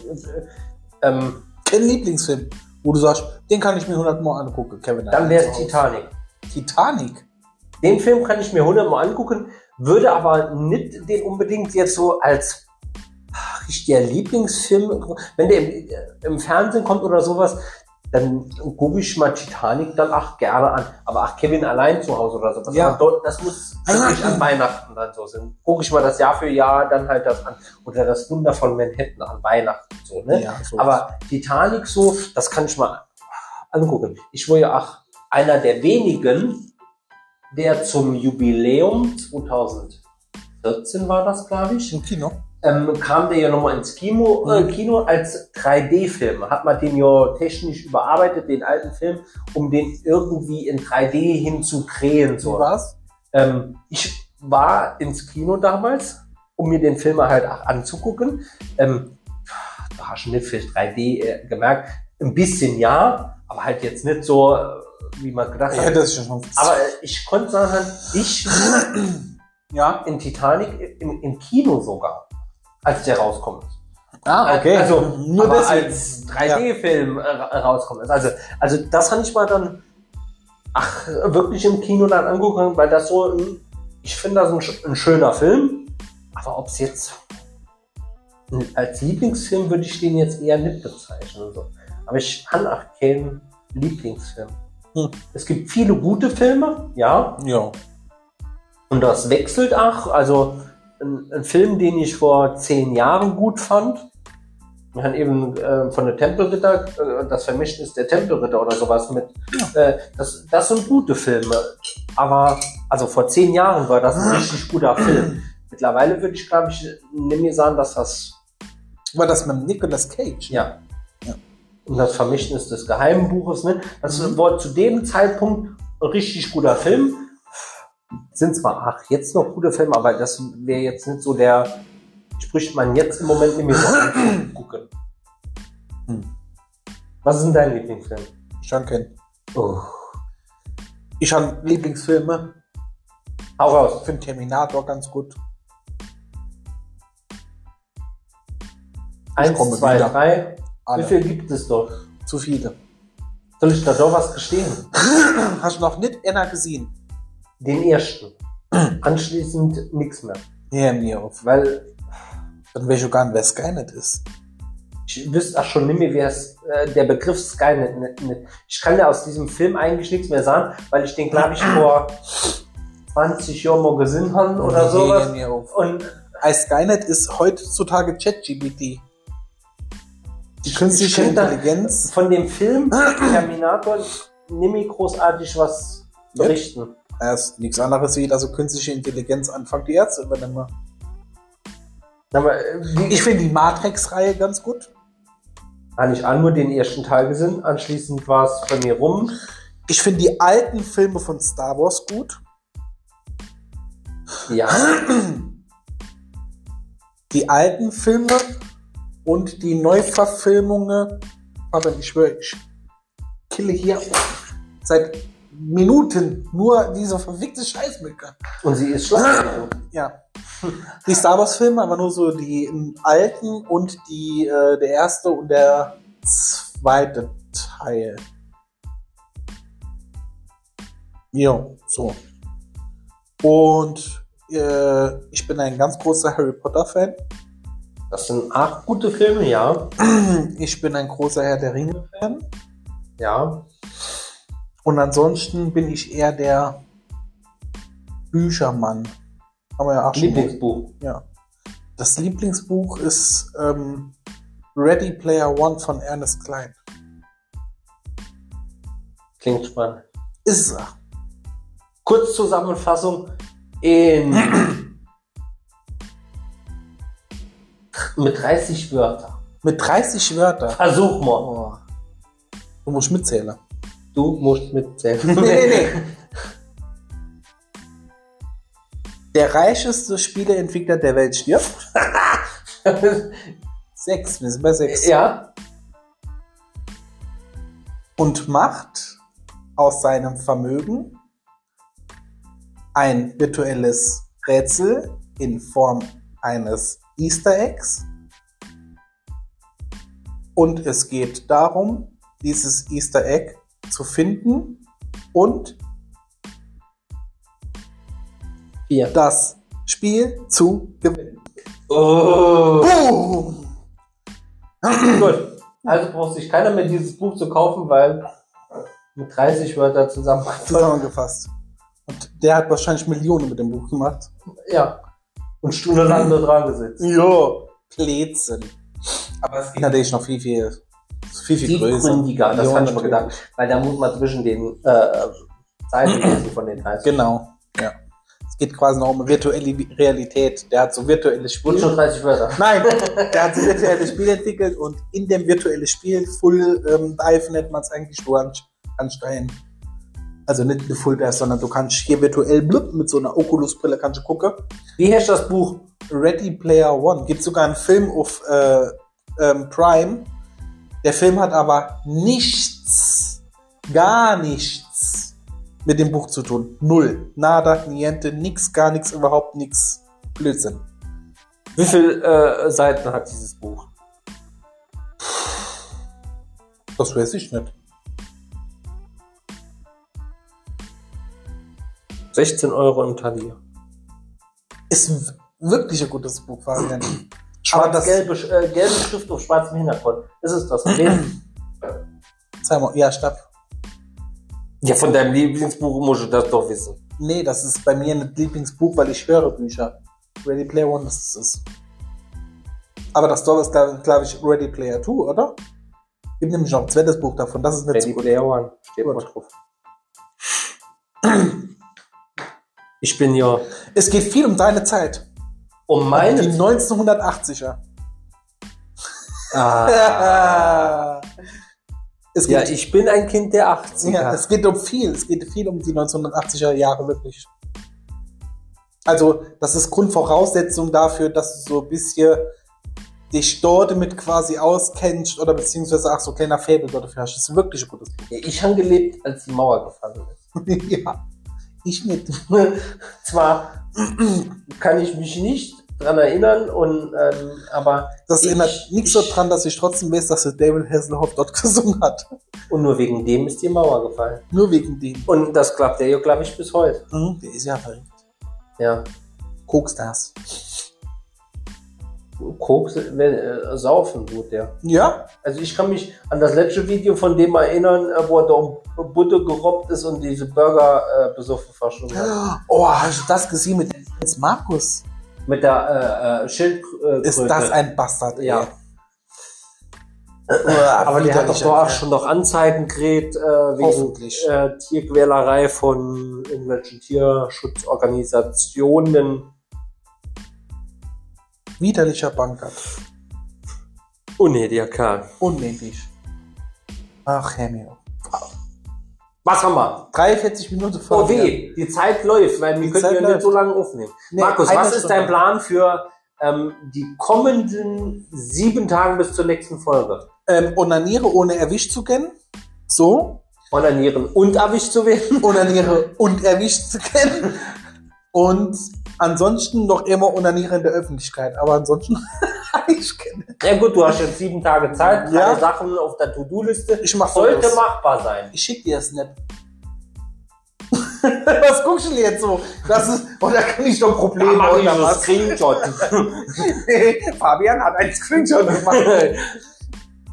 Ähm, Kein Lieblingsfilm, wo du sagst, den kann ich mir 100 Mal angucken, Kevin. dann wäre es Titanic. Titanic. Den Film kann ich mir hundertmal angucken, würde aber nicht den unbedingt jetzt so als richtiger Lieblingsfilm, wenn der im, im Fernsehen kommt oder sowas, dann gucke ich mal Titanic dann ach gerne an. Aber ach, Kevin allein zu Hause oder sowas. Ja. Dort- Das muss wirklich an Weihnachten dann so sein. Gucke ich mal das Jahr für Jahr dann halt das an. Oder das Wunder von Manhattan an Weihnachten so, ne? Ja, so. Aber Titanic so, das kann ich mal angucken. Ich war ja auch einer der wenigen, der zum Jubiläum 2014 war das, glaube ich, im Kino. Ähm, kam der ja nochmal ins Kino, äh, Kino als 3D-Film. Hat man den ja technisch überarbeitet, den alten Film, um den irgendwie in 3D hinzudrehen. So war's. Ähm, ich war ins Kino damals, um mir den Film halt auch anzugucken. Ähm, da hast du nicht für 3D äh, gemerkt. Ein bisschen ja, aber halt jetzt nicht so, äh, wie man gedacht Ich hat. hätte es schon. Aber äh, ich konnte sagen, ich ja. in Titanic im, im Kino sogar, als der rauskommt. Ah, okay. Also nur aber deswegen. als 3D-Film äh, ra- rauskommt. Also, also das habe ich mal dann ach, wirklich im Kino dann angucken, weil das so, ein, ich finde das ein, ein schöner Film, aber ob es jetzt als Lieblingsfilm würde ich den jetzt eher nicht bezeichnen. So. Aber ich kann auch keinen Lieblingsfilm. Hm. Es gibt viele gute Filme, ja, Ja. und das wechselt auch. Also ein, ein Film, den ich vor zehn Jahren gut fand. Wir haben eben äh, von der Tempelritter, äh, das Vermächtnis der Tempelritter oder sowas mit. Äh, das, das sind gute Filme. Aber also vor zehn Jahren war das ein richtig guter Film. Mittlerweile würde ich, glaube ich, mehr sagen, dass das War das mit Nicolas Cage? ja. Ja. Und das Vermächtnis des Geheimbuches, ne? Das Mhm. war zu dem Zeitpunkt ein richtig guter Film. Sind zwar, ach, jetzt noch gute Filme, aber das wäre jetzt nicht so der, spricht man jetzt im Moment so angucken. Hm. Was ist denn dein Lieblingsfilm? Schon kennen. Oh. Ich habe Lieblingsfilme. Hau raus. Ich finde Terminator ganz gut. Eins, zwei, wieder. drei. Wie Alle. viel gibt es doch? Zu viele. Soll ich da doch was gestehen? Hast du noch nicht einer gesehen? Den ersten. Anschließend nichts mehr. Nee, mir auf. Weil Dann weiß ich gar nicht, wer Skynet ist. Ich wüsste auch schon nicht mehr, wer es, äh, der Begriff Skynet nicht, nicht. Ich kann ja aus diesem Film eigentlich nichts mehr sagen, weil ich den, glaube ich, vor 20 Jahren mal gesehen habe oder Nee, sowas. mir auf. Und Als Skynet ist heutzutage ChatGPT. Die künstliche ich Intelligenz. von dem Film Terminator nicht mehr großartig was Ja. berichten. Er ist nichts anderes wie, also künstliche Intelligenz anfängt die Ärzte übernehmen. Aber äh, Ich finde die Matrix-Reihe ganz gut. habe ich auch nur den ersten Teil gesehen. Anschließend war es bei mir rum. Ich finde die alten Filme von Star Wars gut. Ja, Die alten Filme und die Neuverfilmungen. Aber ich schwöre, ich kille hier seit Minuten nur diese verfickte Scheißmücke. und sie ist schlecht. Ja. Die Star Wars Filme, aber nur so die alten und die äh, der erste und der zweite Teil. Jo, so. Und äh, ich bin ein ganz großer Harry Potter Fan. Das sind acht gute Filme, ja. Ich bin ein großer Herr der Ringe Fan. Ja. Und ansonsten bin ich eher der Büchermann. Haben wir ja auch schon Lieblingsbuch. Ja. Das Lieblingsbuch ist ähm, Ready Player One von Ernest Klein. Klingt spannend. Ist er. Kurzzusammenfassung in mit 30 Wörtern. Mit 30 Wörtern. Versuch mal. Oh. Du musst mitzählen. Du musst mitzählen. Nee, nee, nee. Der reicheste Spieleentwickler der Welt stirbt. Sechs, wir sind bei sechs. ja. Und macht aus seinem Vermögen ein virtuelles Rätsel in Form eines Easter Eggs. Und es geht darum, dieses Easter Egg zu finden und Vier. das Spiel zu gewinnen. Oh. Boom! Gut. Also braucht sich keiner mehr dieses Buch zu kaufen, weil mit 30 Wörter zusammen. Zusammengefasst. Und der hat wahrscheinlich Millionen mit dem Buch gemacht. Ja. Und stundenlang nur dran gesetzt. Jo, Plätzen. Aber es geht natürlich noch viel, viel, viel, viel größer. Tiefgründiger, das fand ich mal natürlich. gedacht. Weil da muss man zwischen den äh, Seiten lesen von den 30. Genau, ja. Es geht quasi noch um virtuelle Realität. Der hat so virtuelle Und Spiele. schon 30 Wörter. Nein, der hat so virtuelle Spiele entwickelt und in dem virtuellen Spiel, Full ähm, Dive nennt man es eigentlich, du kannst kannst dahin. Also nicht eine Full Dive, sondern du kannst hier virtuell blub, mit so einer Oculus-Brille kannst du gucken. Wie heißt das Buch? Ready Player One. Gibt sogar einen Film auf äh, ähm, Prime. Der Film hat aber nichts, gar nichts mit dem Buch zu tun. Null. Nada, niente, nix, gar nichts, überhaupt nichts. Blödsinn. Wie viele äh, Seiten hat dieses Buch? Das weiß ich nicht. 16 Euro im Talier. Ist wirklich ein gutes Buch, Fabian. Aber das, Schwarz-gelbe äh, gelbe Schrift auf schwarzem Hintergrund. Ist es das? Sag mal, ja, stopp. ja, von deinem Lieblingsbuch musst du das doch wissen. Nee, das ist bei mir ein Lieblingsbuch, weil ich höre Bücher. Ready Player One, das ist es. Aber das Tolle ist, glaube ich, Ready Player 2, oder? Gibt nämlich noch ein zweites Buch davon, das ist nicht so Ready gut. Player One. Steht Gut. mal drauf. Ich bin ja Es geht viel um deine Zeit. Um meine Die 1980er. Ah. es, Ja, geht, ich bin ein Kind der 80er. ja, es geht um viel. Es geht viel um die 1980er Jahre wirklich. Also, das ist Grundvoraussetzung dafür, dass du so ein bisschen dich dort mit quasi auskennst oder beziehungsweise auch so ein kleiner Faible dort dafür hast. Das ist wirklich ein gutes Buch. ich habe gelebt, als die Mauer gefallen ist. ja, ich nicht. Zwar kann ich mich nicht dran erinnern, und, ähm, aber Das Ich- erinnert nichts so dran, dass ich trotzdem weiß, dass der David Hasselhoff dort gesungen hat. und nur wegen dem ist die Mauer gefallen. Nur wegen dem. Und das klappt ja, glaube ich, bis heute. Mhm, der ist ja verrückt. Ja. Kokstars. Koks, äh, saufen tut der. Ja? Also ich kann mich an das letzte Video von dem erinnern, äh, wo er da um Butter gerobbt ist und diese Burger äh, besoffen verschlungen hat. Oh, hast du das gesehen mit Jens Markus? Mit der äh, äh, Schildkröte. Ist das ein Bastard, ey. Ja. Oh, Aber der hat doch Kerl. schon noch Anzeigen gekriegt, äh, wegen äh, Tierquälerei von irgendwelchen Tierschutzorganisationen. Widerlicher Bankert. Kerl. Unmöglich. Ach, Herr mir. Was haben wir? 43 Minuten vor. Oh weh, die Zeit läuft, weil wir Die können Zeit ja nicht so lange aufnehmen. Nee, Markus, was ist dein Plan für ähm, die kommenden sieben Tage bis zur nächsten Folge? Ähm, onaniere ohne erwischt zu kennen. So. Onanieren und erwischt zu werden? Onaniere und erwischt zu kennen. Und ansonsten noch immer onaniere in der Öffentlichkeit. Aber ansonsten ich kenne. Ja gut, du hast jetzt sieben Tage Zeit, drei Ja. Sachen auf der To-Do-Liste. Ich mach Sollte Fotos. machbar sein. Ich schick dir das nicht. was guckst du denn jetzt so? Das ist, oder kann ich doch Probleme mach ich oder was? Screenshot. Nee, Fabian hat einen Screenshot gemacht.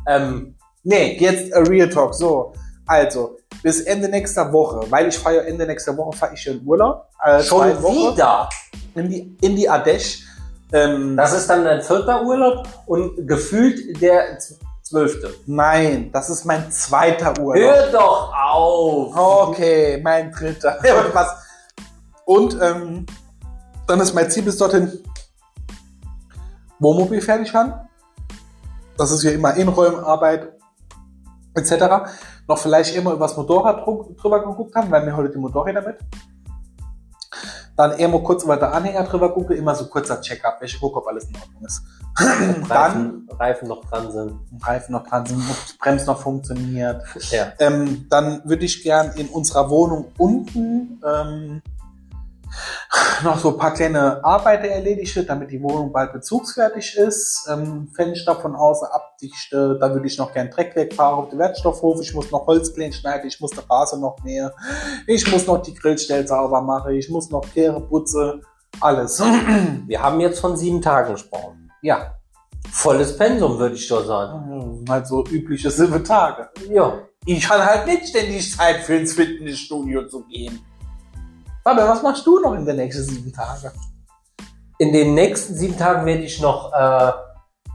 ähm, nee, jetzt a Real Talk. So, also, bis Ende nächster Woche, weil ich fahre ja Ende nächster Woche, fahre ich in Urlaub. Äh, schon wieder. in die, in die Ardèche. Ähm, Das ist dann dein vierter Urlaub und gefühlt der zwölfte. nein, das ist mein zweiter Urlaub. Hör doch auf! Okay, mein dritter. Und was? Und ähm, dann ist mein Ziel bis dorthin Wohnmobil fertig haben. Das ist ja immer Inräumarbeit. Etc. noch vielleicht immer über das Motorrad drüber geguckt haben, weil wir heute die Motorräder mit. Dann immer kurz über der Anhänger drüber gucke, immer so kurzer Check-up, welche gucke, ob alles in Ordnung ist. Dann Reifen, Reifen noch dran sind. Reifen noch dran sind, ob die Bremse noch funktioniert. Ja. Ähm, dann würde ich gern in unserer Wohnung unten ähm, noch so ein paar kleine Arbeiten erledigt wird, damit die Wohnung bald bezugsfertig ist. Ähm, Fenster von außen abdichte. Da würde ich noch gern Dreck wegfahren auf den Wertstoffhof. Ich muss noch Holzpläne schneiden. Ich muss die Rasen noch mähen. Ich muss noch die Grillstelle sauber machen. Ich muss noch Kehre putzen. Alles. Wir haben jetzt von sieben Tagen gesprochen. ja. Volles Pensum, würde ich doch sagen. Halt so übliche sieben Tage. Ja. Ich habe halt nicht ständig Zeit für ins Fitnessstudio zu gehen. Aber was machst du noch in den nächsten sieben Tagen? In den nächsten sieben Tagen werde ich noch, äh,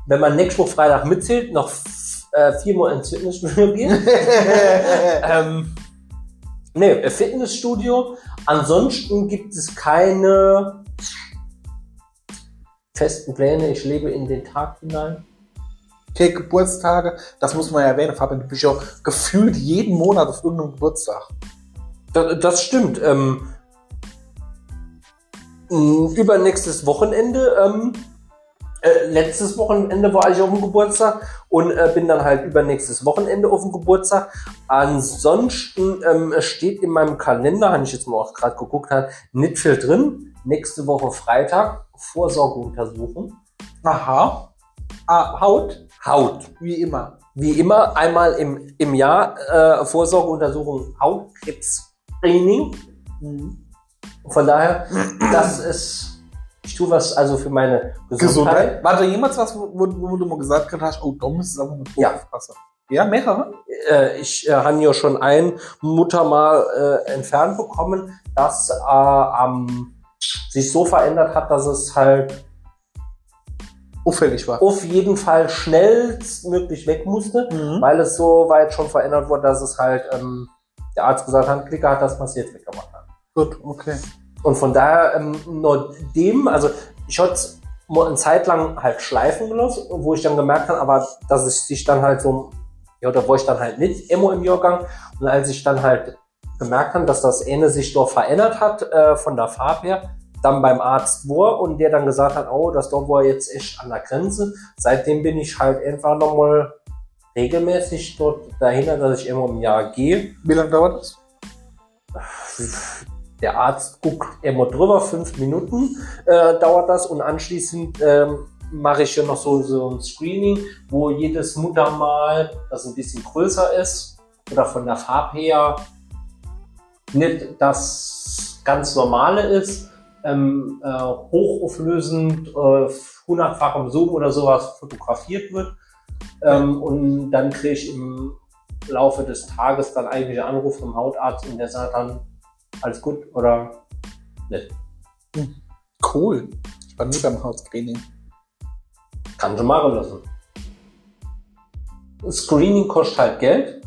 wenn man nächste Woche Freitag mitzählt, noch äh, viermal ins Fitnessstudio gehen. ähm, nee, Fitnessstudio. Ansonsten gibt es keine festen Pläne. Ich lebe in den Tag hinein. Okay, Geburtstage, das muss man ja erwähnen, Fabian, du bist ja gefühlt jeden Monat auf irgendeinem Geburtstag. Das, das stimmt. Ähm, übernächstes Wochenende, ähm, äh, letztes Wochenende war ich auf dem Geburtstag und äh, bin dann halt übernächstes Wochenende auf dem Geburtstag. Ansonsten ähm, steht in meinem Kalender, habe ich jetzt mal auch gerade geguckt, hat nicht viel drin. Nächste Woche Freitag Vorsorgeuntersuchung. Aha. Ah, Haut, Haut. wie immer. Wie immer einmal im, im Jahr äh, Vorsorgeuntersuchung Hautkrebs-Training. Mhm. Von daher, das ist, ich tue was also für meine Gesundheit. Gesundheit. War da jemals was, wo, wo, du mal gesagt hast, oh, da muss es aber mit Ja. aufpassen? Ja, mehrere? Äh, ich äh, habe ja schon ein Muttermal äh, entfernt bekommen, das äh, am sich so verändert hat, dass es halt Auffällig war. auf jeden Fall schnellstmöglich weg musste, Mhm. weil es so weit schon verändert wurde, dass es halt ähm, der Arzt gesagt hat, Klicker hat das passiert weggemacht. Gut, okay. Und von daher, ähm, nur dem, also ich hatte es mal eine Zeit lang halt schleifen gelassen, wo ich dann gemerkt habe, aber dass es sich dann halt so, ja, da war ich dann halt nicht immer im Jahrgang. Und als ich dann halt gemerkt habe, dass das Ende sich doch verändert hat äh, von der Farbe her, dann beim Arzt war und der dann gesagt hat, oh, das dort war jetzt echt an der Grenze. Seitdem bin ich halt einfach nochmal regelmäßig dort dahinter, dass ich immer im Jahr gehe. Wie lange dauert das? Der Arzt guckt immer drüber, fünf Minuten äh, dauert das und anschließend ähm, mache ich ja noch so, so ein Screening, wo jedes Muttermal, das ein bisschen größer ist oder von der Farbe her nicht das ganz normale ist, ähm, äh, hochauflösend, äh, hundertfachem Zoom oder sowas fotografiert wird. Ähm, und dann kriege ich im Laufe des Tages dann eigentlich einen Anruf vom Hautarzt und der sagt dann, alles gut oder nicht. Cool. Ich war nie beim Hautscreening. Kann schon machen lassen. Screening kostet halt Geld,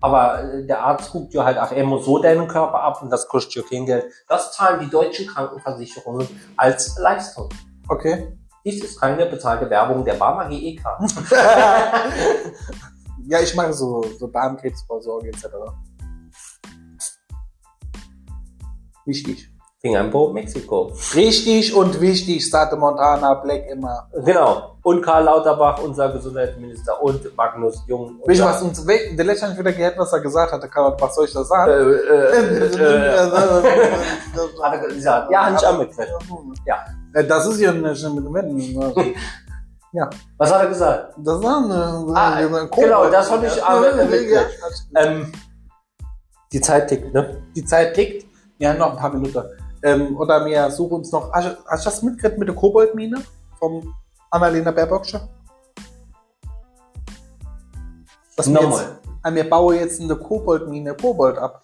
aber äh, der Arzt guckt ja halt auch immer so deinen Körper ab und das kostet ja kein Geld. Das zahlen die deutschen Krankenversicherungen als Leistung. Okay. Dies ist keine bezahlte Werbung der Barmer GEK. Ja, ich mache so, so Darmkrebsvorsorge etc. Wichtig. Fingerbo, Mexiko. Richtig und wichtig, State Montana, Black immer. Genau. Und Karl Lauterbach, unser Gesundheitsminister und Magnus Jung. Unser- was uns der letzte Mal wieder gehört, was er gesagt hatte, Karl, was soll ich da äh, sagen? äh, äh, hat er gesagt. Ja, hab ich auch mitgekriegt. Ja. Äh, Das ist ja nicht mit dem Wetten. Was hat er gesagt? Das ist eine, Ah, eine genau, das hab ich Ja, ja. Ähm, die Zeit tickt, ne? Die Zeit tickt. Ja, noch ein paar Minuten. Ähm, oder wir suchen uns noch. Hast, du- hast du das mitgekriegt mit der Koboldmine vom Annalena Baerbocksche? Dass wir jetzt- Ah, wir bauen jetzt eine Koboldmine Kobold ab.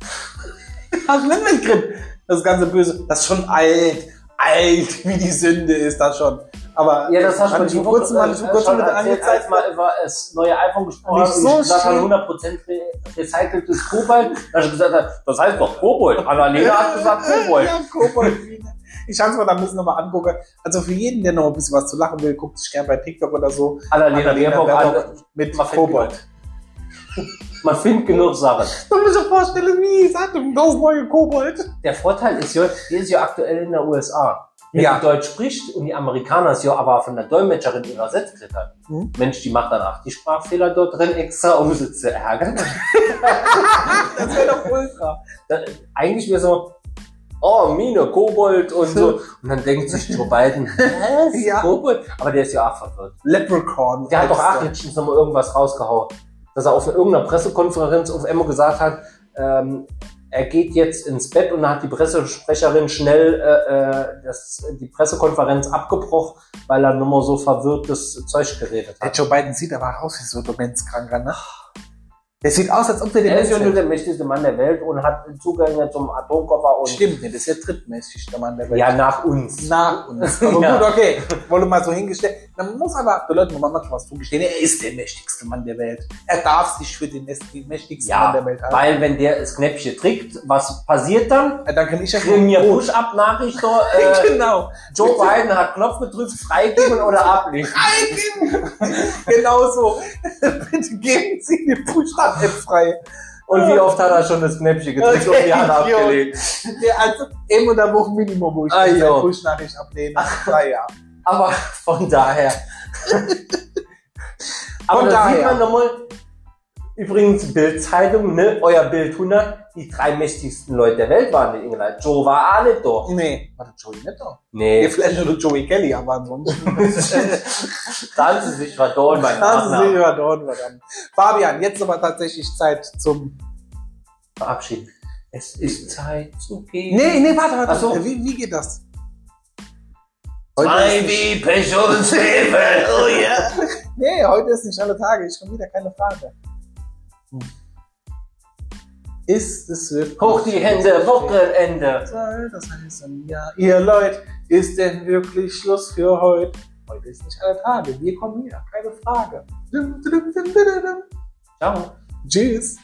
Hast du nicht mitgekriegt? Das ganze Böse. Das ist schon alt. Alt, wie die Sünde ist das schon. Aber Ja, das hast Hab du ich vor kurzem, hab ich vor kurzem mit als mal über das neue iPhone gesprochen Nicht hast und so ich gesagt habe, schlimm. 100% re recyceltes Kobalt. Da hast du gesagt, hast, das heißt doch Kobold. Annalena hat gesagt Kobold. Ja, Koboldmine. Ich hab's mir da müssen nochmal angucken. Also für jeden, der noch ein bisschen was zu lachen will, guckt sich gerne bei TikTok oder so. Annalena Baerbock Baerbock mit Kobold. Man findet genug Sachen. Du musst dir vorstellen, wie ich sagte, das neue Kobold. Der Vorteil ist ja, die ist ja aktuell in der USA. Wenn Ja. die Deutsch spricht und die Amerikaner es ja aber von der Dolmetscherin übersetzt kriegt hat. Hm. Mensch, die macht dann auch die Sprachfehler dort drin extra, um sie zu ärgern. Das wäre doch ultra. Da, eigentlich wäre so, oh, Mine, Kobold und so. Und dann denkt sich Joe Biden, was? Ja. Kobold? Aber der ist ja auch verwirrt. Leprechaun. Der hat doch auch letztens nochmal irgendwas rausgehauen. Dass er auf irgendeiner Pressekonferenz auf einmal gesagt hat, ähm, er geht jetzt ins Bett und hat die Pressesprecherin schnell äh, äh, das, die Pressekonferenz abgebrochen, weil er nochmal so verwirrtes Zeug geredet hat. Joe Biden sieht aber aus wie so ein Demenzkranker, ne? Der sieht aus, als ob der Er ist ja nur der mächtigste Mann der Welt und hat Zugänge zum Atomkoffer und Stimmt nicht, das ist der drittmäßig der Mann der Welt. ja nach uns. nach uns. Aber Ja. gut, okay. Wurde mal so hingestellt. Man muss aber den Leuten mal was zugestehen. Er ist der mächtigste Mann der Welt. Er darf sich für den mächtigsten Ja, Mann der Welt halten. Weil wenn der das Knäppchen trägt, was passiert dann? Dann kann ich ja Kriegen wir Push-Up-Nachricht, äh, Genau. Joe Biden hat Knopf gedrückt, freigeben oder ablehnen. genau so. Bitte geben Sie die Buchstaben frei. Und wie oft hat er schon das Knäppchen gedrückt und die Hand Okay, abgelehnt? Ja, also eben oder Wochen Minimum, wo ich Ah, jo. Push-Nachricht ablehne. Ja, ja. Aber von daher. Aber Von da daher. sieht man nochmal, übrigens Bild-Zeitung, ne, euer Bild 100, die drei mächtigsten Leute der Welt waren in England. Joe war auch nicht da. Nee, war der Joey nicht da? Nee, Nee, vielleicht nur Joey Kelly, aber ansonsten. dann sie sich verdorben beim Lassen Sie über dort, verdammt. Fabian, jetzt aber tatsächlich Zeit zum. Verabschieden. Es ist Zeit zu gehen. Nee, nee, warte, warte. Ach so. Wie, wie geht das? Zwei wie Pech und Zwiebel, oh ja. nee, heute ist nicht alle Tage. Ich schon wieder keine Frage. Ist es wirklich. Hoch die Hände, Wochenende. Soll Das heißt ein Jahr. Ihr Leute, ist denn wirklich Schluss für heute? Heute ist nicht alle Tage. Wir kommen wieder, keine Frage. Ciao. Tschüss.